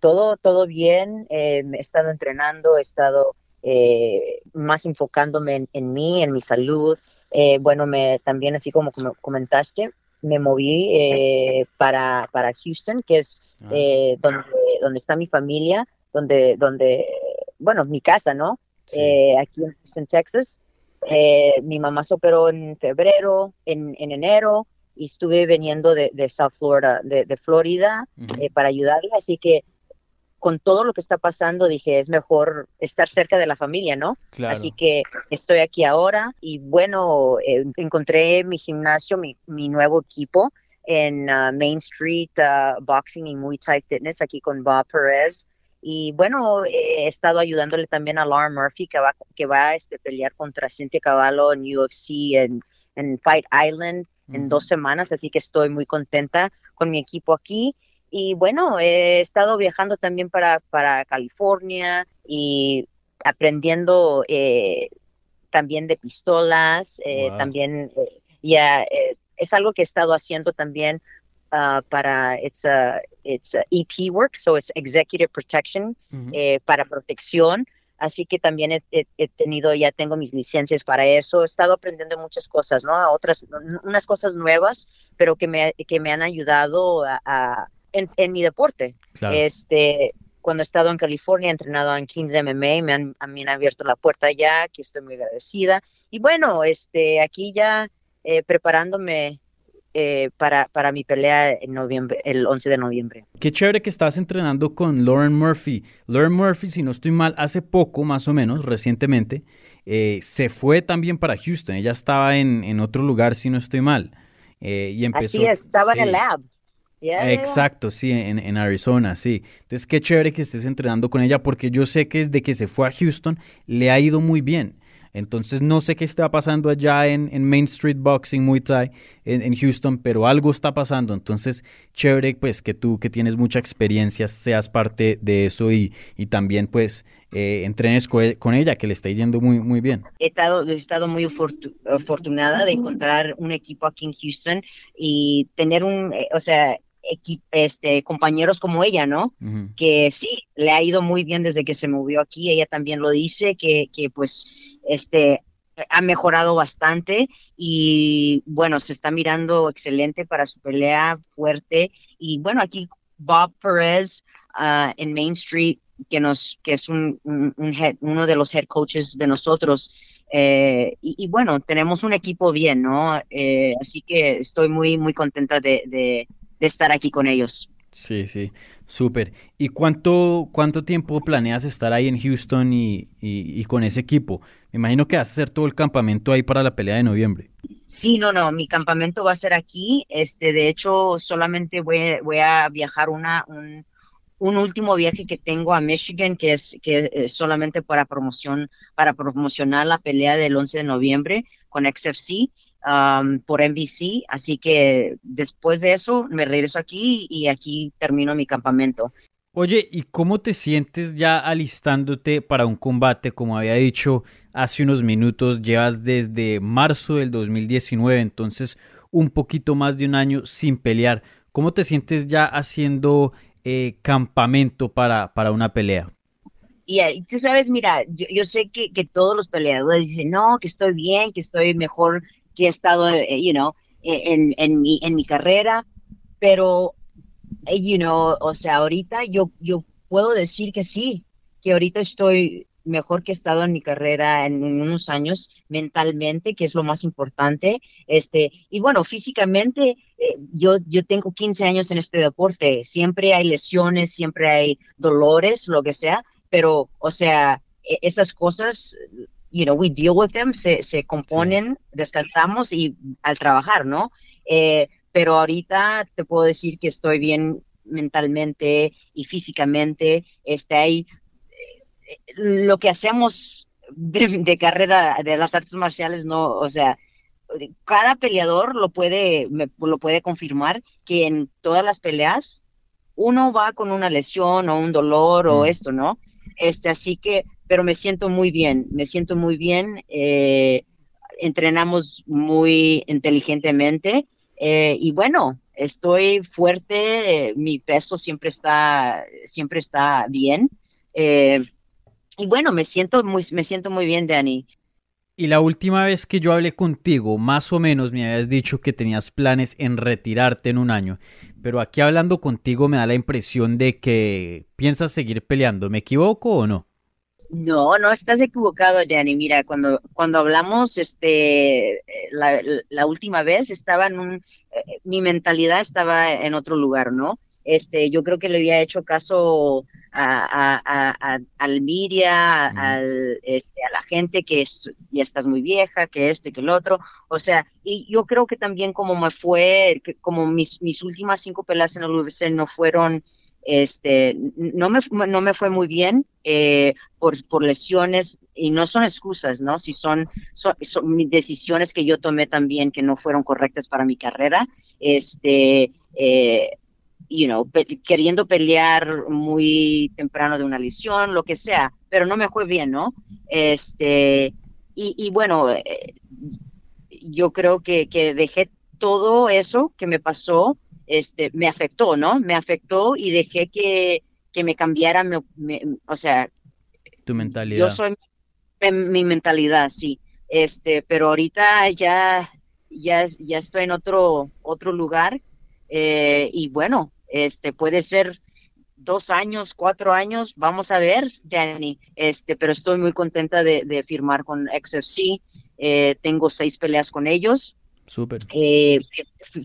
S4: Todo, todo bien. he estado entrenando, he estado eh, más enfocándome en, mí, en mi salud. Eh, bueno, me, también así como, comentaste, me moví eh, para, para Houston, que es ah. donde, donde está mi familia, donde, donde bueno, mi casa, ¿no? aquí en Houston, Texas. mi mamá se operó en febrero, en, en enero, y estuve viniendo de, de South Florida, de, de Florida, para ayudarle. Así que con todo lo que está pasando, dije, es mejor estar cerca de la familia, ¿no? Así que estoy aquí ahora y bueno, eh, encontré mi gimnasio, mi, nuevo equipo en uh, Main Street uh, Boxing y Muay Thai Fitness aquí con Bob Perez. Y bueno, he estado ayudándole también a Lauren Murphy, que va, que va a este, pelear contra Cintia Cavallo en UFC, en, en Fight Island, en dos semanas. Así que estoy muy contenta con mi equipo aquí. Y bueno, he estado viajando también para, para California y aprendiendo eh, también de pistolas, eh, también eh, ya es algo que he estado haciendo también uh, para it's a, it's EP work, so it's executive protection para protección. Así que también he, tenido, ya tengo mis licencias para eso. He estado aprendiendo muchas cosas, ¿no? Otras, unas cosas nuevas, pero que me, que me han ayudado a en, mi deporte. Este, cuando he estado en California, he entrenado en Kings MMA, me han, han abierto la puerta ya, que estoy muy agradecida. Y bueno, este, aquí ya eh, preparándome eh, para, para mi pelea en noviembre, el 11 de noviembre.
S3: Qué chévere que estás entrenando con Lauren Murphy. Lauren Murphy, si no estoy mal, hace poco, más o menos, recientemente, eh, se fue también para Houston. Ella estaba en, en otro lugar, si no estoy mal. Eh, y empezó,
S4: Así es, estaba en el
S3: sí.
S4: lab. Yeah.
S3: Exacto, sí, en, en Arizona, sí. Entonces, qué chévere que estés entrenando con ella porque yo sé que desde que se fue a Houston le ha ido muy bien. Entonces, no sé qué está pasando allá en, en Main Street Boxing, Muay Thai, en, en Houston, pero algo está pasando. Entonces, chévere, pues, que tú que tienes mucha experiencia seas parte de eso y, y también, pues, eh, entrenes co- con ella, que le está yendo muy, muy bien.
S4: he estado, he estado muy afortu- afortunada de encontrar un equipo aquí en Houston y tener un, eh, o sea, este, compañeros como ella, ¿no? Que sí, le ha ido muy bien desde que se movió aquí, ella también lo dice, que, que pues, este, ha mejorado bastante y bueno, se está mirando excelente para su pelea fuerte. Y bueno, aquí Bob Perez ah, en Main Street que nos que es un, un- un head- uno de los head coaches de nosotros eh, y, y bueno tenemos un equipo bien no Eh, así que estoy muy muy contenta de, de- de estar aquí con ellos
S3: Sí, sí, súper. ¿Y cuánto, cuánto tiempo planeas estar ahí en Houston y, y- y con ese equipo? Me imagino que vas a hacer todo el campamento ahí para la pelea de noviembre.
S4: Sí, no, no, mi campamento va a ser aquí. Este, de hecho, solamente voy, a- voy a viajar una, un, un último viaje que tengo a Michigan, que es, que es solamente para promoción, para promocionar la pelea del 11 de noviembre con XFC um, por NBC. Así que después de eso me regreso aquí y aquí termino mi campamento.
S3: Oye, ¿y cómo te sientes ya alistándote para un combate? Como había dicho hace unos minutos, llevas desde marzo del 2019, entonces un poquito más de un año sin pelear. ¿Cómo te sientes ya haciendo eh, campamento para, para una pelea?
S4: Y eh, tú sabes, mira, yo, yo sé que, que todos los peleadores dicen, no, que estoy bien, que estoy mejor que he estado, eh, you know, eh, en, en, mi, en mi carrera, pero, eh, you know, o sea, ahorita yo, yo puedo decir que sí, que ahorita estoy mejor que he estado en mi carrera en, unos años mentalmente, que es lo más importante, este, y bueno, físicamente, eh, yo, yo tengo 15 años en este deporte, siempre hay lesiones, siempre hay dolores, lo que sea, pero, o sea, e- esas cosas, you know, we deal with them, se, se componen, descansamos y al trabajar, ¿no? Eh, pero ahorita te puedo decir que estoy bien mentalmente y físicamente, este, hay, eh, lo que hacemos de, de carrera de las artes marciales, no, o sea, cada peleador lo puede, me- lo puede confirmar que en todas las peleas uno va con una lesión o un dolor o
S3: Mm.
S4: esto, ¿no? Este, así que, pero me siento muy bien, me siento muy bien. eh, entrenamos muy inteligentemente eh, y bueno, estoy fuerte, mi peso siempre está, siempre está bien. eh, y bueno, me siento muy, me siento muy bien, Dani.
S3: Y la última vez que yo hablé contigo, más o menos me habías dicho que tenías planes en retirarte en un año, pero aquí hablando contigo me da la impresión de que piensas seguir peleando. ¿Me equivoco o no?
S4: No, no estás equivocado, Danny. Mira, cuando, cuando hablamos, este, eh, la, la última vez estaba en un, eh, mi mentalidad estaba en otro lugar, ¿no? Este, yo creo que le había hecho caso a, a, a, al media, al, este, a la gente que es- ya estás muy vieja, que este, que el otro. O sea, y yo creo que también como me fue, que como mis, mis últimas cinco peleas en el UFC no fueron, este, no me, no me fue muy bien. eh, por, por lesiones y no son excusas, ¿no? Si son, son, decisiones que yo tomé también que no fueron correctas para mi carrera, este, eh, you know, queriendo pelear muy temprano de una lesión, lo que sea, pero no me fue bien, ¿no? Este, y, y bueno, eh, yo creo que, que dejé todo eso que me pasó, este, me afectó, ¿no? Me afectó y dejé que, que me cambiara, o sea,
S3: Tu mentalidad.
S4: yo soy mi, mi mentalidad, sí. Este, pero ahorita ya, ya, ya estoy en otro, otro lugar. eh, y bueno, este puede ser dos años, cuatro años, vamos a ver, Danny. Este, pero estoy muy contenta de, de firmar con XFC. Eh, tengo seis peleas con ellos.
S3: Súper.
S4: Eh,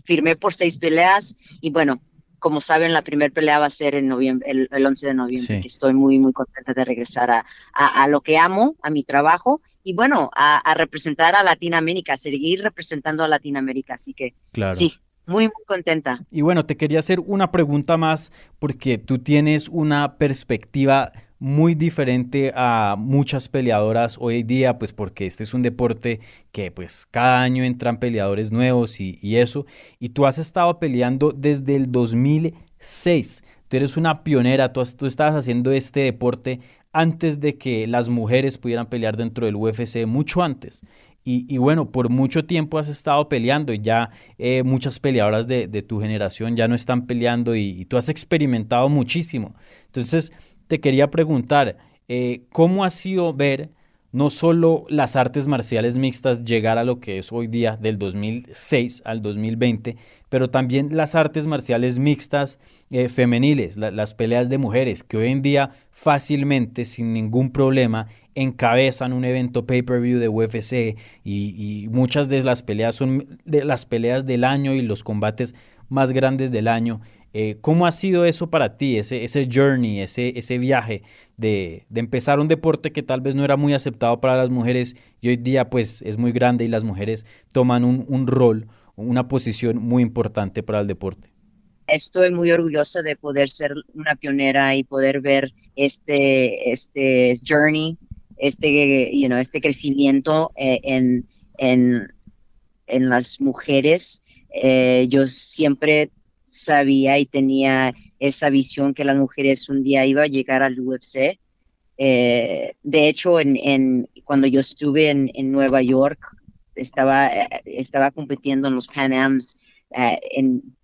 S4: firmé por seis peleas y bueno, como saben, la primera pelea va a ser en noviembre, el, 11 de noviembre. Estoy muy, muy contenta de regresar a, a, lo que amo, a mi trabajo y bueno, a, a, representar a Latinoamérica, seguir representando a Latinoamérica. Así que claro. sí, muy, muy contenta.
S3: Y bueno, te quería hacer una pregunta más porque tú tienes una perspectiva muy diferente a muchas peleadoras hoy día, pues porque este es un deporte que pues cada año entran peleadores nuevos y, eso, y tú has estado peleando desde el 2006, tú eres una pionera, tú, estabas haciendo este deporte antes de que las mujeres pudieran pelear dentro del UFC, mucho antes. Y, bueno, por mucho tiempo has estado peleando y ya eh, muchas peleadoras de, tu generación ya no están peleando y, y tú has experimentado muchísimo. Entonces, te quería preguntar, eh, ¿cómo ha sido ver no solo las artes marciales mixtas llegar a lo que es hoy día del 2006 al 2020, pero también las artes marciales mixtas eh, femeniles, las peleas de mujeres, que hoy en día fácilmente, sin ningún problema, encabezan un evento pay-per-view de UFC y, y, muchas de las peleas son de las peleas del año y los combates más grandes del año. Eh, ¿Cómo ha sido eso para ti, ese, ese journey, ese, ese viaje de, empezar un deporte que tal vez no era muy aceptado para las mujeres y hoy día pues es muy grande y las mujeres toman un, un rol, una posición muy importante para el deporte?
S4: Estoy muy orgullosa de poder ser una pionera y poder ver este, este journey, este, you know, este crecimiento eh, en, en, en, las mujeres. Eh, yo siempre sabía y tenía esa visión que las mujeres un día iba a llegar al UFC. Eh, de hecho, en, cuando yo estuve en, Nueva York, estaba, estaba compitiendo en los Pan Ams. Eh,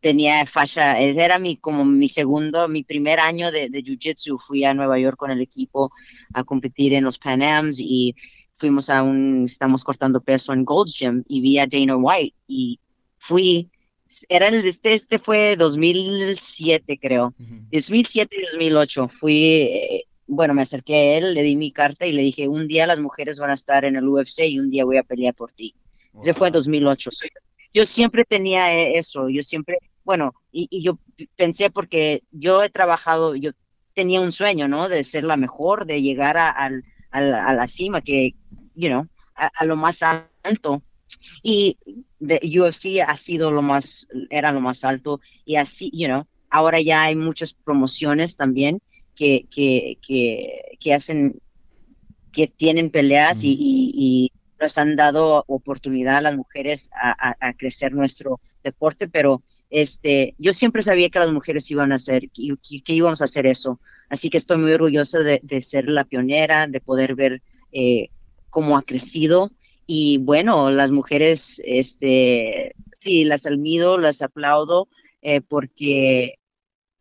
S4: tenía fascia, era mi, como mi segundo, mi primer año de, de Jiu-Jitsu. Fui a Nueva York con el equipo a competir en los Pan Ams y fuimos a un, estamos cortando peso en Gold's Gym y vi a Dana White y fui era el este, este fue 2007 creo, 2007 y 2008 fui, eh, bueno, me acerqué a él, le di mi carta y le dije, un día las mujeres van a estar en el UFC y un día voy a pelear por ti. Ese fue en 2008. Yo siempre tenía e, eso, yo siempre, bueno, y, yo pensé porque yo he trabajado, yo tenía un sueño, ¿no? De ser la mejor, de llegar a, a, a la cima, que, you know, a lo más alto y de UFC ha sido lo más, era lo más alto y así, you know, ahora ya hay muchas promociones también que, que, que, hacen, que tienen peleas y, nos han dado oportunidad a las mujeres a, crecer nuestro deporte, pero este, yo siempre sabía que las mujeres iban a hacer, que, que íbamos a hacer eso. Así que estoy muy orgullosa de, ser la pionera, de poder ver eh, cómo ha crecido y bueno, las mujeres, este, sí, las admiro, las aplaudo, eh, porque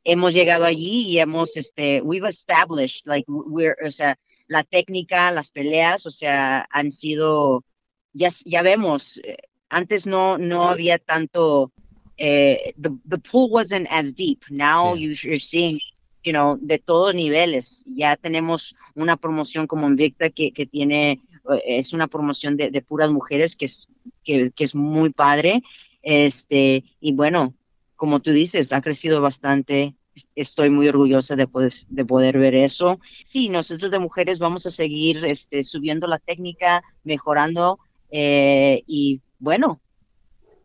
S4: hemos llegado allí y hemos, este, we've established, like, we're, o sea, la técnica, las peleas, o sea, han sido, ya, ya vemos, eh, antes no, no había tanto, eh, the, the pool wasn't as deep. Now you're seeing, you know, de todos niveles. Ya tenemos una promoción como Invicta que, que tiene es una promoción de, puras mujeres que es, que, es muy padre. Este, y bueno, como tú dices, ha crecido bastante. Estoy muy orgullosa de poder, de poder ver eso. Sí, nosotros de mujeres vamos a seguir este, subiendo la técnica, mejorando eh, y bueno,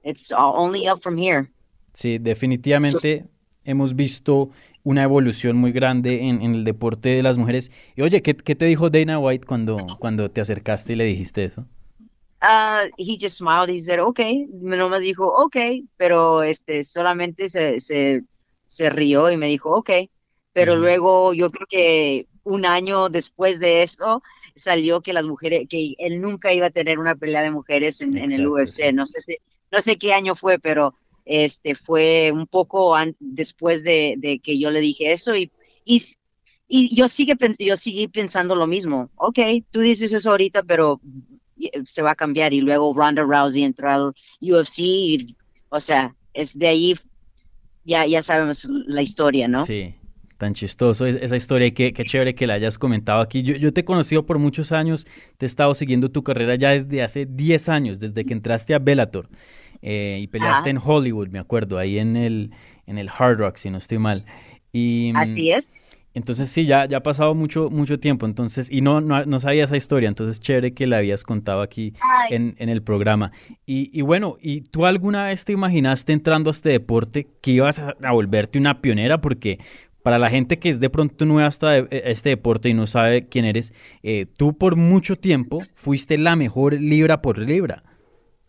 S4: it's only up from here.
S3: Sí, definitivamente hemos visto una evolución muy grande en, el deporte de las mujeres. Y oye, ¿qué, te dijo Dana White cuando, cuando te acercaste y le dijiste eso?
S4: Uh, he just smiled, he said, okay, no me dijo, okay, pero este, solamente se, se, se rió y me dijo, okay, pero luego yo creo que un año después de esto salió que las mujeres, que él nunca iba a tener una pelea de mujeres en, el UFC, no sé si, no sé qué año fue, pero este fue un poco después de, que yo le dije eso y, y, y yo, sigue, yo seguí pensando lo mismo. Ok, tú dices eso ahorita, pero se va a cambiar y luego Ronda Rousey entró al UFC y, o sea, es de ahí ya, ya sabemos la historia, ¿no?
S3: Sí. tan chistoso esa historia y qué, chévere que la hayas comentado aquí. Yo, yo, te he conocido por muchos años, te he estado siguiendo tu carrera ya desde hace 10 años, desde que entraste a Bellator eh, y peleaste en Hollywood, me acuerdo, ahí en el, en el Hard Rock, si no estoy mal. Y,
S4: Así es.
S3: Entonces sí, ya, ya ha pasado mucho, mucho tiempo, entonces, y no, no, sabía esa historia, entonces chévere que la habías contado aquí en, el programa. Y, bueno, ¿y tú alguna vez te imaginaste entrando a este deporte que ibas a, volverte una pionera? Porque para la gente que es de pronto nueva hasta e, este deporte y no sabe quién eres, eh, tú por mucho tiempo fuiste la mejor libra por libra.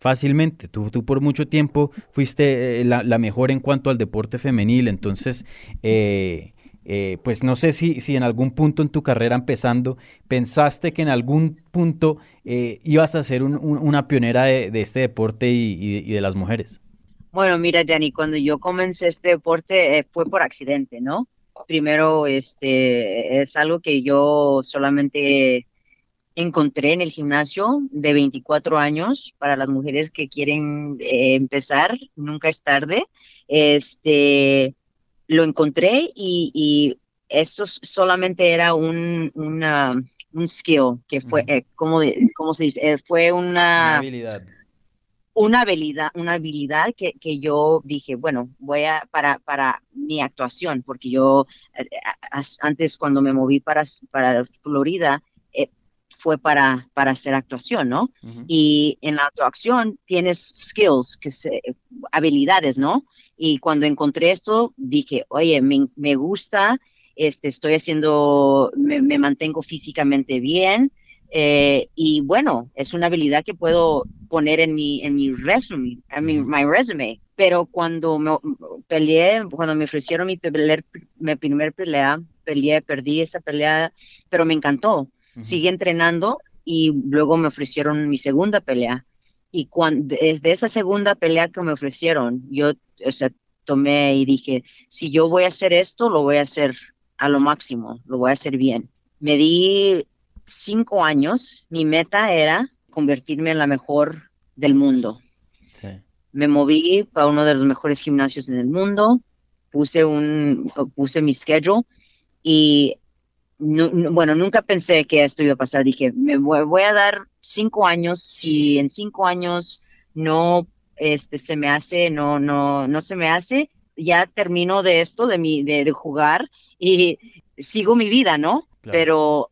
S3: Fácilmente, tú, tú por mucho tiempo fuiste eh, la, mejor en cuanto al deporte femenil, entonces eh, eh, pues no sé si, si en algún punto en tu carrera empezando pensaste que en algún punto eh, ibas a ser una pionera de, este deporte y, de las mujeres.
S4: Bueno, mira, Yanni, cuando yo comencé este deporte eh, fue por accidente, ¿no? Primero, este, es algo que yo solamente encontré en el gimnasio de 24 años para las mujeres que quieren empezar, nunca es tarde. Este, lo encontré y, esto solamente era un, un skill, que fue, eh, ¿cómo, se dice? Eh, fue una, habilidad. Una habilidad, una habilidad que, yo dije, bueno, voy a, para, para mi actuación, porque yo eh, antes cuando me moví para, para Florida, fue para, para hacer actuación, ¿no? Y en la actuación tienes skills, que se, habilidades, ¿no? Y cuando encontré esto, dije, oye, me, gusta, este, estoy haciendo, me, mantengo físicamente bien. Eh, y bueno, es una habilidad que puedo poner en mi, en mi resume, en mi my resume. Pero cuando me peleé, cuando me ofrecieron mi, mi primer pelea, peleé, perdí esa pelea, pero me encantó. Seguí entrenando y luego me ofrecieron mi segunda pelea. Y cuando, de esa segunda pelea que me ofrecieron, yo o sea, tomé y dije, si yo voy a hacer esto, lo voy a hacer a lo máximo, lo voy a hacer bien. Me di cinco años, mi meta era convertirme en la mejor del mundo. Me moví para uno de los mejores gimnasios en el mundo, puse, un, puse mi schedule y bueno, nunca pensé que esto iba a pasar. Dije, me voy, a dar cinco años. Si en cinco años no este, se me hace, no, no, no se me hace, ya termino de esto, de, mi, de, jugar y sigo mi vida, ¿no? Pero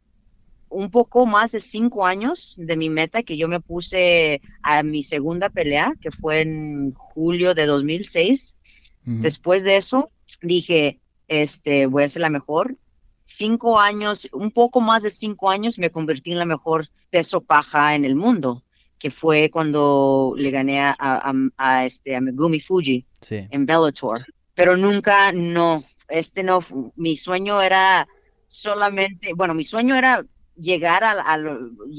S4: un poco más de cinco años de mi meta que yo me puse a mi segunda pelea, que fue en julio de 2006. Después de eso, dije, este, voy a ser la mejor cinco años, un poco más de cinco años, me convertí en la mejor peso paja en el mundo, que fue cuando le gané a, a, este, a Megumi Fuji en Bellator. Pero nunca, no, este no, mi sueño era solamente, bueno, mi sueño era llegar a, a,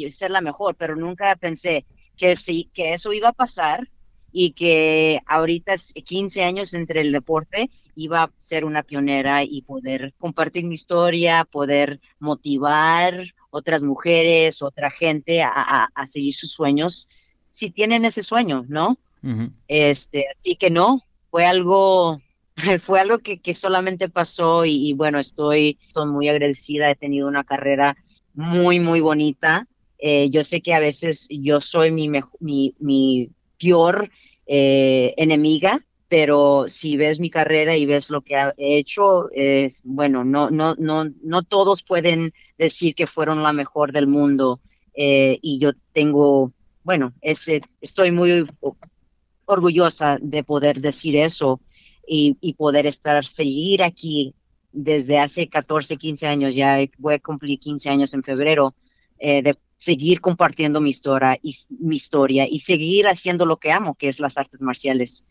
S4: ser la mejor, pero nunca pensé que, sí, que eso iba a pasar y que ahorita 15 años entre el deporte iba a ser una pionera y poder compartir mi historia, poder motivar otras mujeres, otra gente a, seguir sus sueños, si tienen ese sueño, ¿no? Este, así que no, fue algo, fue algo que, solamente pasó y, bueno, estoy, estoy muy agradecida, he tenido una carrera muy, muy bonita. Eh, yo sé que a veces yo soy mi, mi, mi peor eh, enemiga, pero si ves mi carrera y ves lo que he hecho, eh, bueno, no, no, no, no todos pueden decir que fueron la mejor del mundo eh, y yo tengo, bueno, ese, estoy muy orgullosa de poder decir eso y, poder estar, seguir aquí desde hace 14, 15 años, ya voy a cumplir 15 años en febrero, de seguir compartiendo mi historia, y, mi historia y seguir haciendo lo que amo, que es las artes marciales.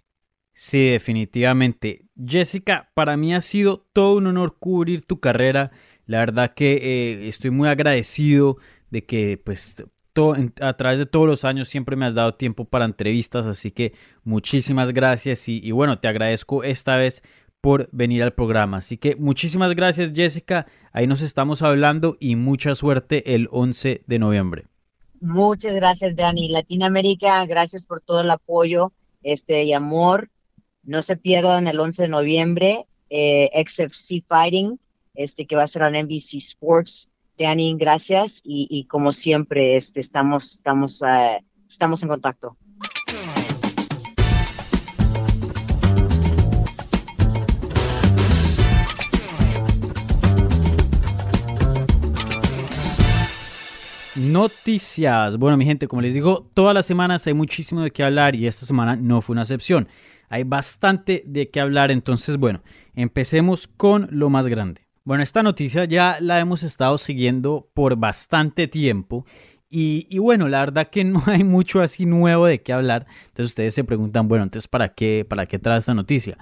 S3: Sí, definitivamente. Jessica, para mí ha sido todo un honor cubrir tu carrera. La verdad que eh, estoy muy agradecido de que pues todo, a través de todos los años siempre me has dado tiempo para entrevistas, así que muchísimas gracias y bueno, te agradezco esta vez por venir al programa. Así que muchísimas gracias Jessica, ahí nos estamos hablando y mucha suerte el 11 de noviembre.
S4: Muchas gracias Dani. Latinoamérica, gracias por todo el apoyo este, y amor. No se pierdan el 11 de noviembre, eh, XFC Fighting este, que va a ser en NBC Sports. Danny, gracias y, como siempre, este, estamos, estamos, uh, estamos en contacto.
S3: Noticias. Bueno, mi gente, como les digo, todas las semanas hay muchísimo de qué hablar y esta semana no fue una excepción. Hay bastante de qué hablar, entonces, bueno, empecemos con lo más grande. Bueno, esta noticia ya la hemos estado siguiendo por bastante tiempo y, bueno, la verdad que no hay mucho así nuevo de qué hablar. Entonces ustedes se preguntan, bueno, entonces ¿para qué, para qué trae esta noticia?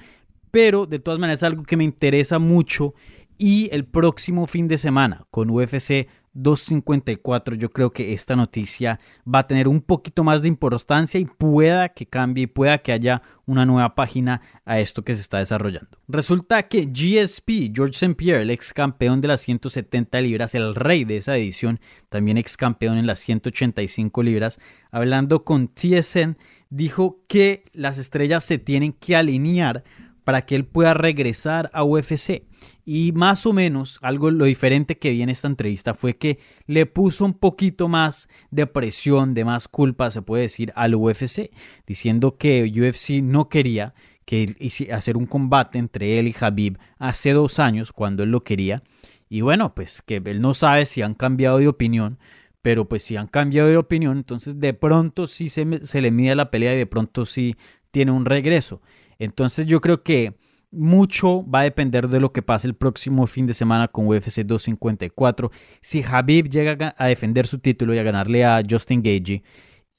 S3: Pero de todas maneras es algo que me interesa mucho y el próximo fin de semana con UFC 254 yo creo que esta noticia va a tener un poquito más de importancia y pueda que cambie y pueda que haya una nueva página a esto que se está desarrollando. Resulta que GSP, George St. Pierre, el ex campeón de las 170 libras, el rey de esa edición, también ex campeón en las 185 libras, hablando con TSN, dijo que las estrellas se tienen que alinear para que él pueda regresar a UFC. Y más o menos algo lo diferente que vi en esta entrevista fue que le puso un poquito más de presión, de más culpa, se puede decir, al UFC, diciendo que UFC no quería que hacer un combate entre él y Habib hace dos años cuando él lo quería. Y bueno, pues que él no sabe si han cambiado de opinión, pero pues si han cambiado de opinión, entonces de pronto sí se, se le mide la pelea y de pronto sí tiene un regreso. Entonces yo creo que mucho va a depender de lo que pase el próximo fin de semana con UFC 254. Si Habib llega a defender su título y a ganarle a Justin Gage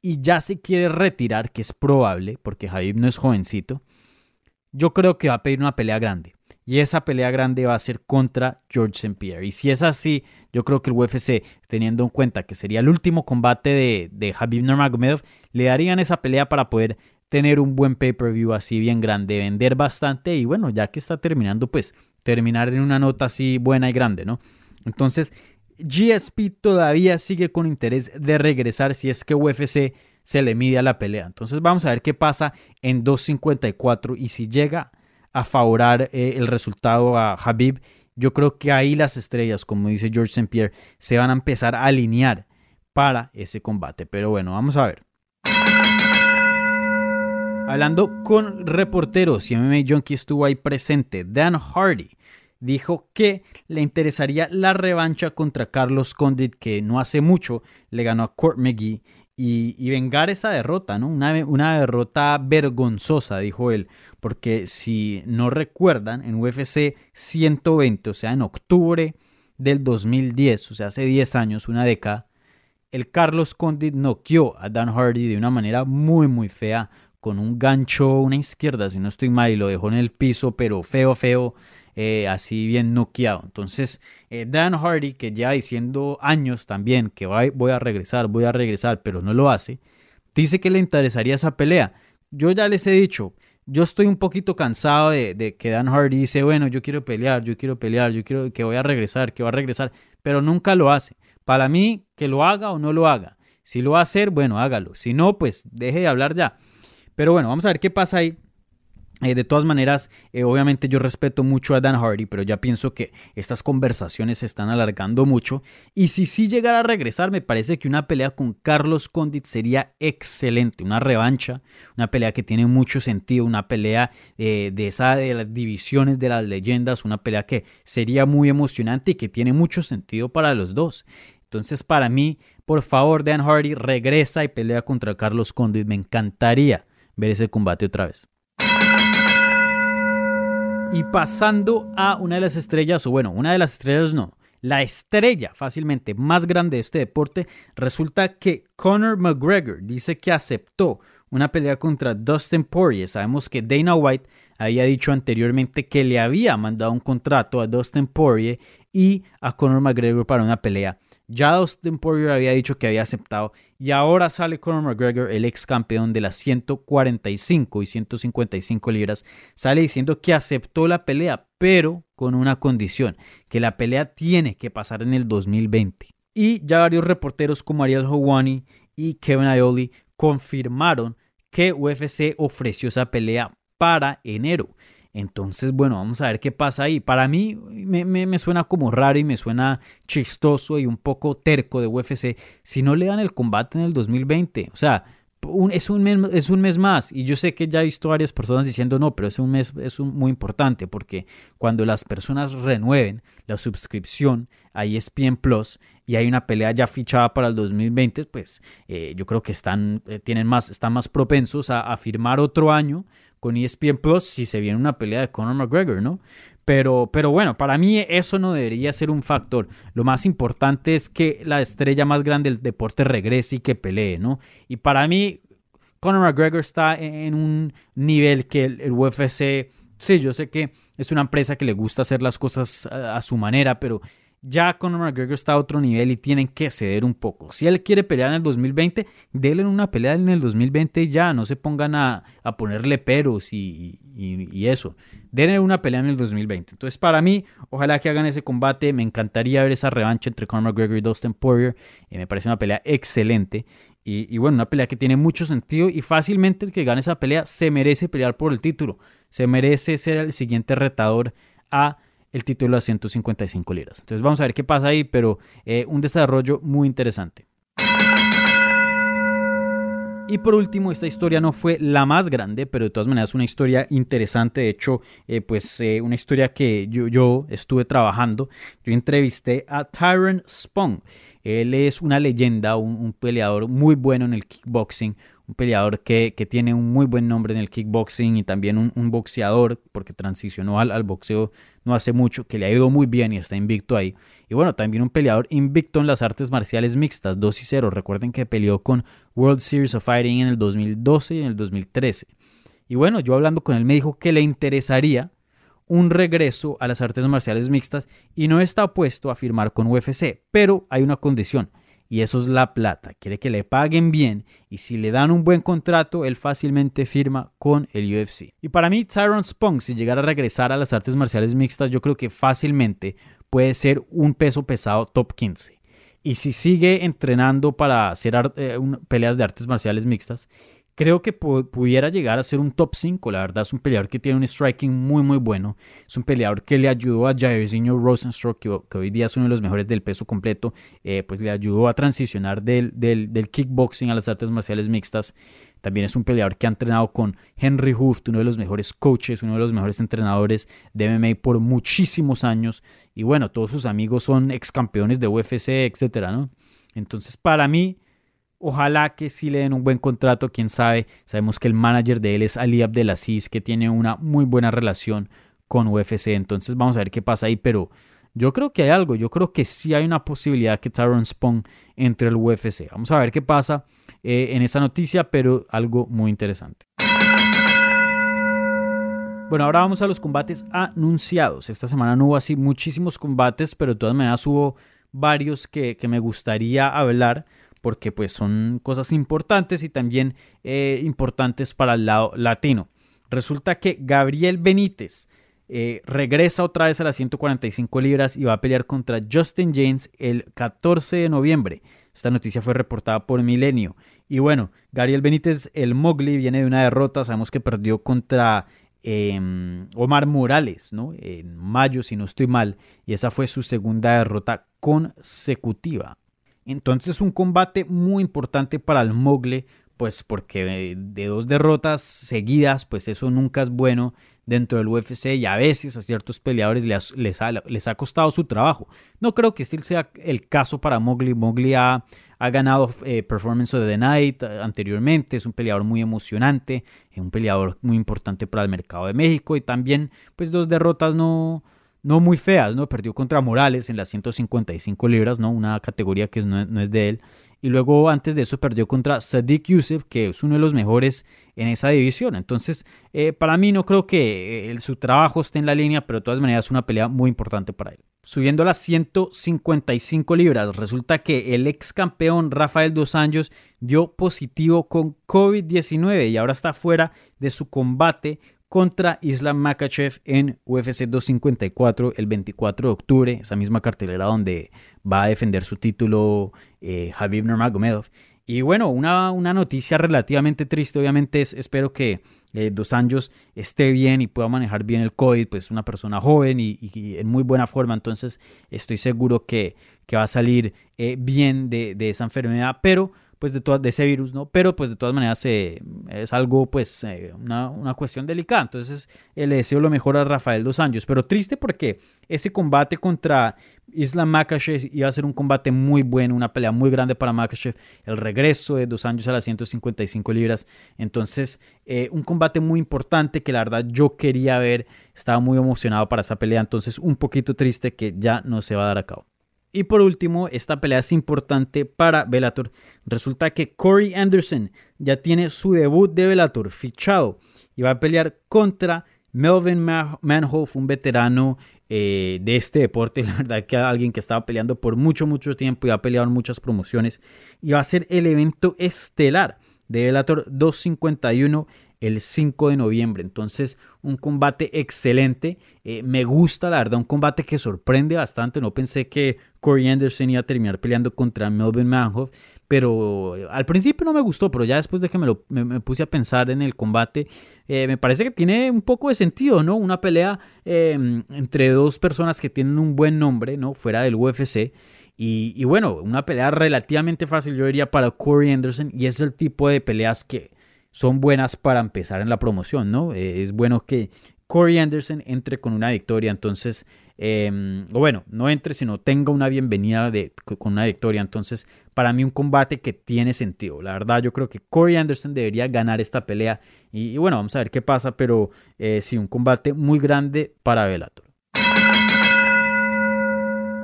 S3: y ya se quiere retirar, que es probable porque Habib no es jovencito, yo creo que va a pedir una pelea grande. Y esa pelea grande va a ser contra George St. Pierre. Y si es así, yo creo que el UFC, teniendo en cuenta que sería el último combate de, de Habib Nurmagomedov, le darían esa pelea para poder tener un buen pay-per-view así bien grande, vender bastante y bueno, ya que está terminando, pues terminar en una nota así buena y grande, ¿no? Entonces, GSP todavía sigue con interés de regresar si es que UFC se le mide a la pelea. Entonces vamos a ver qué pasa en 254 y si llega a favorar eh, el resultado a Habib, yo creo que ahí las estrellas, como dice George St. Pierre, se van a empezar a alinear para ese combate. Pero bueno, vamos a ver. Hablando con reporteros y MMA Junkie estuvo ahí presente, Dan Hardy dijo que le interesaría la revancha contra Carlos Condit, que no hace mucho le ganó a Court McGee, y, vengar esa derrota, ¿no? Una, una, derrota vergonzosa, dijo él, porque si no recuerdan, en UFC 120, o sea, en octubre del 2010, o sea, hace 10 años, una década, el Carlos Condit noqueó a Dan Hardy de una manera muy, muy fea, con un gancho, una izquierda, si no estoy mal, y lo dejó en el piso, pero feo, feo, eh, así bien noqueado. Entonces, eh, Dan Hardy, que ya diciendo años también que voy a regresar, voy a regresar, pero no lo hace, dice que le interesaría esa pelea. Yo ya les he dicho, yo estoy un poquito cansado de, de, que Dan Hardy dice, bueno, yo quiero pelear, yo quiero pelear, yo quiero que voy a regresar, que va a regresar, pero nunca lo hace. Para mí, que lo haga o no lo haga. Si lo va a hacer, bueno, hágalo. Si no, pues deje de hablar ya. Pero bueno, vamos a ver qué pasa ahí. Eh, de todas maneras, eh, obviamente yo respeto mucho a Dan Hardy, pero ya pienso que estas conversaciones se están alargando mucho. Y si sí llegara a regresar, me parece que una pelea con Carlos Condit sería excelente. Una revancha, una pelea que tiene mucho sentido, una pelea eh, de esa de las divisiones de las leyendas, una pelea que sería muy emocionante y que tiene mucho sentido para los dos. Entonces, para mí, por favor, Dan Hardy regresa y pelea contra Carlos Condit. Me encantaría ver ese combate otra vez. Y pasando a una de las estrellas, o bueno, una de las estrellas no, la estrella fácilmente más grande de este deporte, resulta que Conor McGregor dice que aceptó una pelea contra Dustin Poirier. Sabemos que Dana White había dicho anteriormente que le había mandado un contrato a Dustin Poirier y a Conor McGregor para una pelea ya Dustin Poirier había dicho que había aceptado y ahora sale Conor McGregor, el ex campeón de las 145 y 155 libras, sale diciendo que aceptó la pelea, pero con una condición, que la pelea tiene que pasar en el 2020. Y ya varios reporteros como Ariel Howani y Kevin Aioli confirmaron que UFC ofreció esa pelea para enero. Entonces, bueno, vamos a ver qué pasa ahí. Para mí me, me, suena como raro y me suena chistoso y un poco terco de UFC si no le dan el combate en el 2020. O sea, es, un mes, es un mes más y yo sé que ya he visto varias personas diciendo no, pero es un mes es muy importante porque cuando las personas renueven la suscripción a ESPN Plus y hay una pelea ya fichada para el 2020, pues eh, yo creo que están, eh, tienen más, están más propensos a, a, firmar otro año con ESPN Plus si se viene una pelea de Conor McGregor, ¿no? Pero, pero bueno, para mí eso no debería ser un factor. Lo más importante es que la estrella más grande del deporte regrese y que pelee, ¿no? Y para mí, Conor McGregor está en un nivel que el, UFC, sí, yo sé que es una empresa que le gusta hacer las cosas a, a su manera, pero ya Conor McGregor está a otro nivel y tienen que ceder un poco. Si él quiere pelear en el 2020, denle una pelea en el 2020 y ya, no se pongan a, ponerle peros y, eso. Denle una pelea en el 2020. Entonces, para mí, ojalá que hagan ese combate. Me encantaría ver esa revancha entre Conor McGregor y Dustin Poirier. Eh, me parece una pelea excelente. Y, y, bueno, una pelea que tiene mucho sentido y fácilmente el que gane esa pelea se merece pelear por el título. Se merece ser el siguiente retador a el título a 155 liras. Entonces vamos a ver qué pasa ahí, pero eh, un desarrollo muy interesante. Y por último, esta historia no fue la más grande, pero de todas maneras una historia interesante. De hecho, eh, pues eh, una historia que yo, yo, estuve trabajando. Yo entrevisté a Tyron Spong. Él es una leyenda, un, peleador muy bueno en el kickboxing, un peleador que, tiene un muy buen nombre en el kickboxing y también un, boxeador, porque transicionó al, boxeo no hace mucho, que le ha ido muy bien y está invicto ahí. Y bueno, también un peleador invicto en las artes marciales mixtas, 2 y 0. Recuerden que peleó con World Series of Fighting en el 2012 y en el 2013. Y bueno, yo hablando con él me dijo que le interesaría un regreso a las artes marciales mixtas y no está opuesto a firmar con UFC, pero hay una condición y eso es la plata. Quiere que le paguen bien y si le dan un buen contrato, él fácilmente firma con el UFC. Y para mí, Tyron Spong, si llegara a regresar a las artes marciales mixtas, yo creo que fácilmente puede ser un peso pesado top 15. Y si sigue entrenando para hacer eh, peleas de artes marciales mixtas, Creo que pudiera llegar a ser un top 5. La verdad es un peleador que tiene un striking muy muy bueno. Es un peleador que le ayudó a Jairzinho Rosenstruck, que, hoy día es uno de los mejores del peso completo, eh, pues le ayudó a transicionar del, del, del, kickboxing a las artes marciales mixtas. También es un peleador que ha entrenado con Henry Hooft, uno de los mejores coaches, uno de los mejores entrenadores de MMA por muchísimos años. Y bueno, todos sus amigos son ex campeones de UFC, etcétera, ¿no? Entonces, para mí, Ojalá que sí le den un buen contrato, quién sabe. Sabemos que el manager de él es Ali Abdelaziz, que tiene una muy buena relación con UFC. Entonces vamos a ver qué pasa ahí. Pero yo creo que hay algo. Yo creo que sí hay una posibilidad que Tyron Spong entre el UFC. Vamos a ver qué pasa eh, en esa noticia, pero algo muy interesante. Bueno, ahora vamos a los combates anunciados. Esta semana no hubo así muchísimos combates, pero de todas maneras hubo varios que, que me gustaría hablar porque pues son cosas importantes y también eh, importantes para el lado latino. Resulta que Gabriel Benítez eh, regresa otra vez a las 145 libras y va a pelear contra Justin James el 14 de noviembre. Esta noticia fue reportada por Milenio. Y bueno, Gabriel Benítez, el Mowgli, viene de una derrota. Sabemos que perdió contra em, Omar Morales, ¿no? En mayo, si no estoy mal. Y esa fue su segunda derrota consecutiva. Entonces un combate muy importante para el Mogle, pues porque de dos derrotas seguidas, pues eso nunca es bueno dentro del UFC y a veces a ciertos peleadores les, ha, les ha costado su trabajo. No creo que este sea el caso para Mowgli. Mowgli ha, ha ganado eh, Performance of the Night anteriormente, es un peleador muy emocionante, un peleador muy importante para el mercado de México y también pues dos derrotas no, no muy feas, ¿no? Perdió contra Morales en las 155 libras, ¿no? Una categoría que no, es de él. Y luego antes de eso perdió contra Sadiq Youssef, que es uno de los mejores en esa división. Entonces, eh, para mí no creo que eh, su trabajo esté en la línea, pero de todas maneras es una pelea muy importante para él. Subiendo a las 155 libras, resulta que el ex campeón Rafael Dos Anjos dio positivo con COVID-19 y ahora está fuera de su combate contra Islam Makachev en UFC 254 el 24 de octubre, esa misma cartelera donde va a defender su título eh, Habib Nurmagomedov. Y bueno, una, una noticia relativamente triste, obviamente es, espero que eh, Dos Anjos esté bien y pueda manejar bien el COVID, pues una persona joven y, en muy buena forma, entonces estoy seguro que, que va a salir eh, bien de, de, esa enfermedad, pero pues de, todas, de ese virus, ¿no? Pero pues de todas maneras eh, es algo pues eh, una, una, cuestión delicada. Entonces eh, le deseo lo mejor a Rafael Dos Anjos, pero triste porque ese combate contra Islam Makachev iba a ser un combate muy bueno, una pelea muy grande para Makachev, el regreso de Dos Anjos a las 155 libras. Entonces un combate muy importante que la verdad yo quería ver, estaba muy emocionado para esa pelea, entonces un poquito triste que ya no se va a dar a cabo. Y por último, esta pelea es importante para Bellator. Resulta que Corey Anderson ya tiene su debut de Bellator fichado y va a pelear contra Melvin Manhoff, un veterano eh, de este deporte. La verdad que alguien que estaba peleando por mucho, mucho tiempo y ha peleado en muchas promociones. Y va a ser el evento estelar de Bellator 251 el 5 de noviembre. Entonces, un combate excelente. Eh, me gusta, la verdad, un combate que sorprende bastante. No pensé que Corey Anderson iba a terminar peleando contra Melvin Manhoff. Pero eh, al principio no me gustó, pero ya después de que me, lo, puse a pensar en el combate, eh, me parece que tiene un poco de sentido, ¿no? Una pelea em, entre dos personas que tienen un buen nombre, ¿no? Fuera del UFC. Y, y, bueno, una pelea relativamente fácil, yo diría, para Corey Anderson. Y es el tipo de peleas que, son buenas para empezar en la promoción, ¿no? Eh, es bueno que Corey Anderson entre con una victoria, entonces, em, o bueno, no entre, sino tenga una bienvenida con una victoria. Entonces, para mí un combate que tiene sentido. La verdad, yo creo que Corey Anderson debería ganar esta pelea. Y, bueno, vamos a ver qué pasa, pero eh, sí, un combate muy grande para Bellator.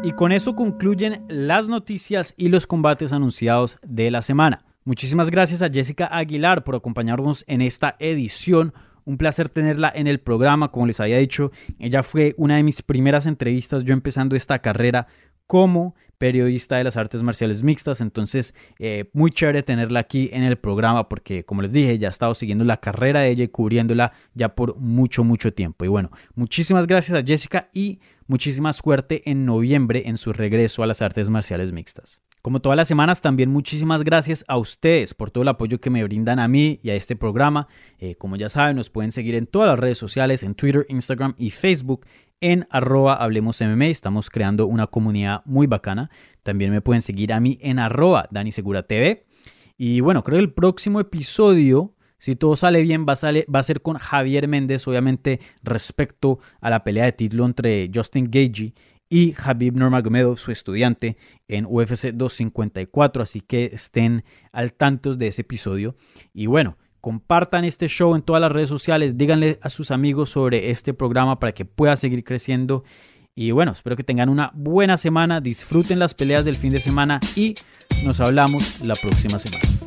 S3: Y con eso concluyen las noticias y los combates anunciados de la semana. Muchísimas gracias a Jessica Aguilar por acompañarnos en esta edición. Un placer tenerla en el programa, como les había dicho. Ella fue una de mis primeras entrevistas yo empezando esta carrera como periodista de las artes marciales mixtas. Entonces, eh, muy chévere tenerla aquí en el programa porque, como les dije, ya he estado siguiendo la carrera de ella y cubriéndola ya por mucho, mucho tiempo. Y bueno, muchísimas gracias a Jessica y muchísima suerte en noviembre en su regreso a las artes marciales mixtas. Como todas las semanas, también muchísimas gracias a ustedes por todo el apoyo que me brindan a mí y a este programa. Eh, como ya saben, nos pueden seguir en todas las redes sociales, en Twitter, Instagram y Facebook en arroba Hablemos MMA. Estamos creando una comunidad muy bacana. También me pueden seguir a mí en arroba Dani. Y bueno, creo que el próximo episodio, si todo sale bien, va a, va a ser con Javier Méndez, obviamente respecto a la pelea de título entre Justin Gagey y Habib Nurmagomedov, su estudiante, en UFC 254. Así que estén al tanto de ese episodio. Y bueno, compartan este show en todas las redes sociales. Díganle a sus amigos sobre este programa para que pueda seguir creciendo. Y bueno, espero que tengan una buena semana. Disfruten las peleas del fin de semana y nos hablamos la próxima semana.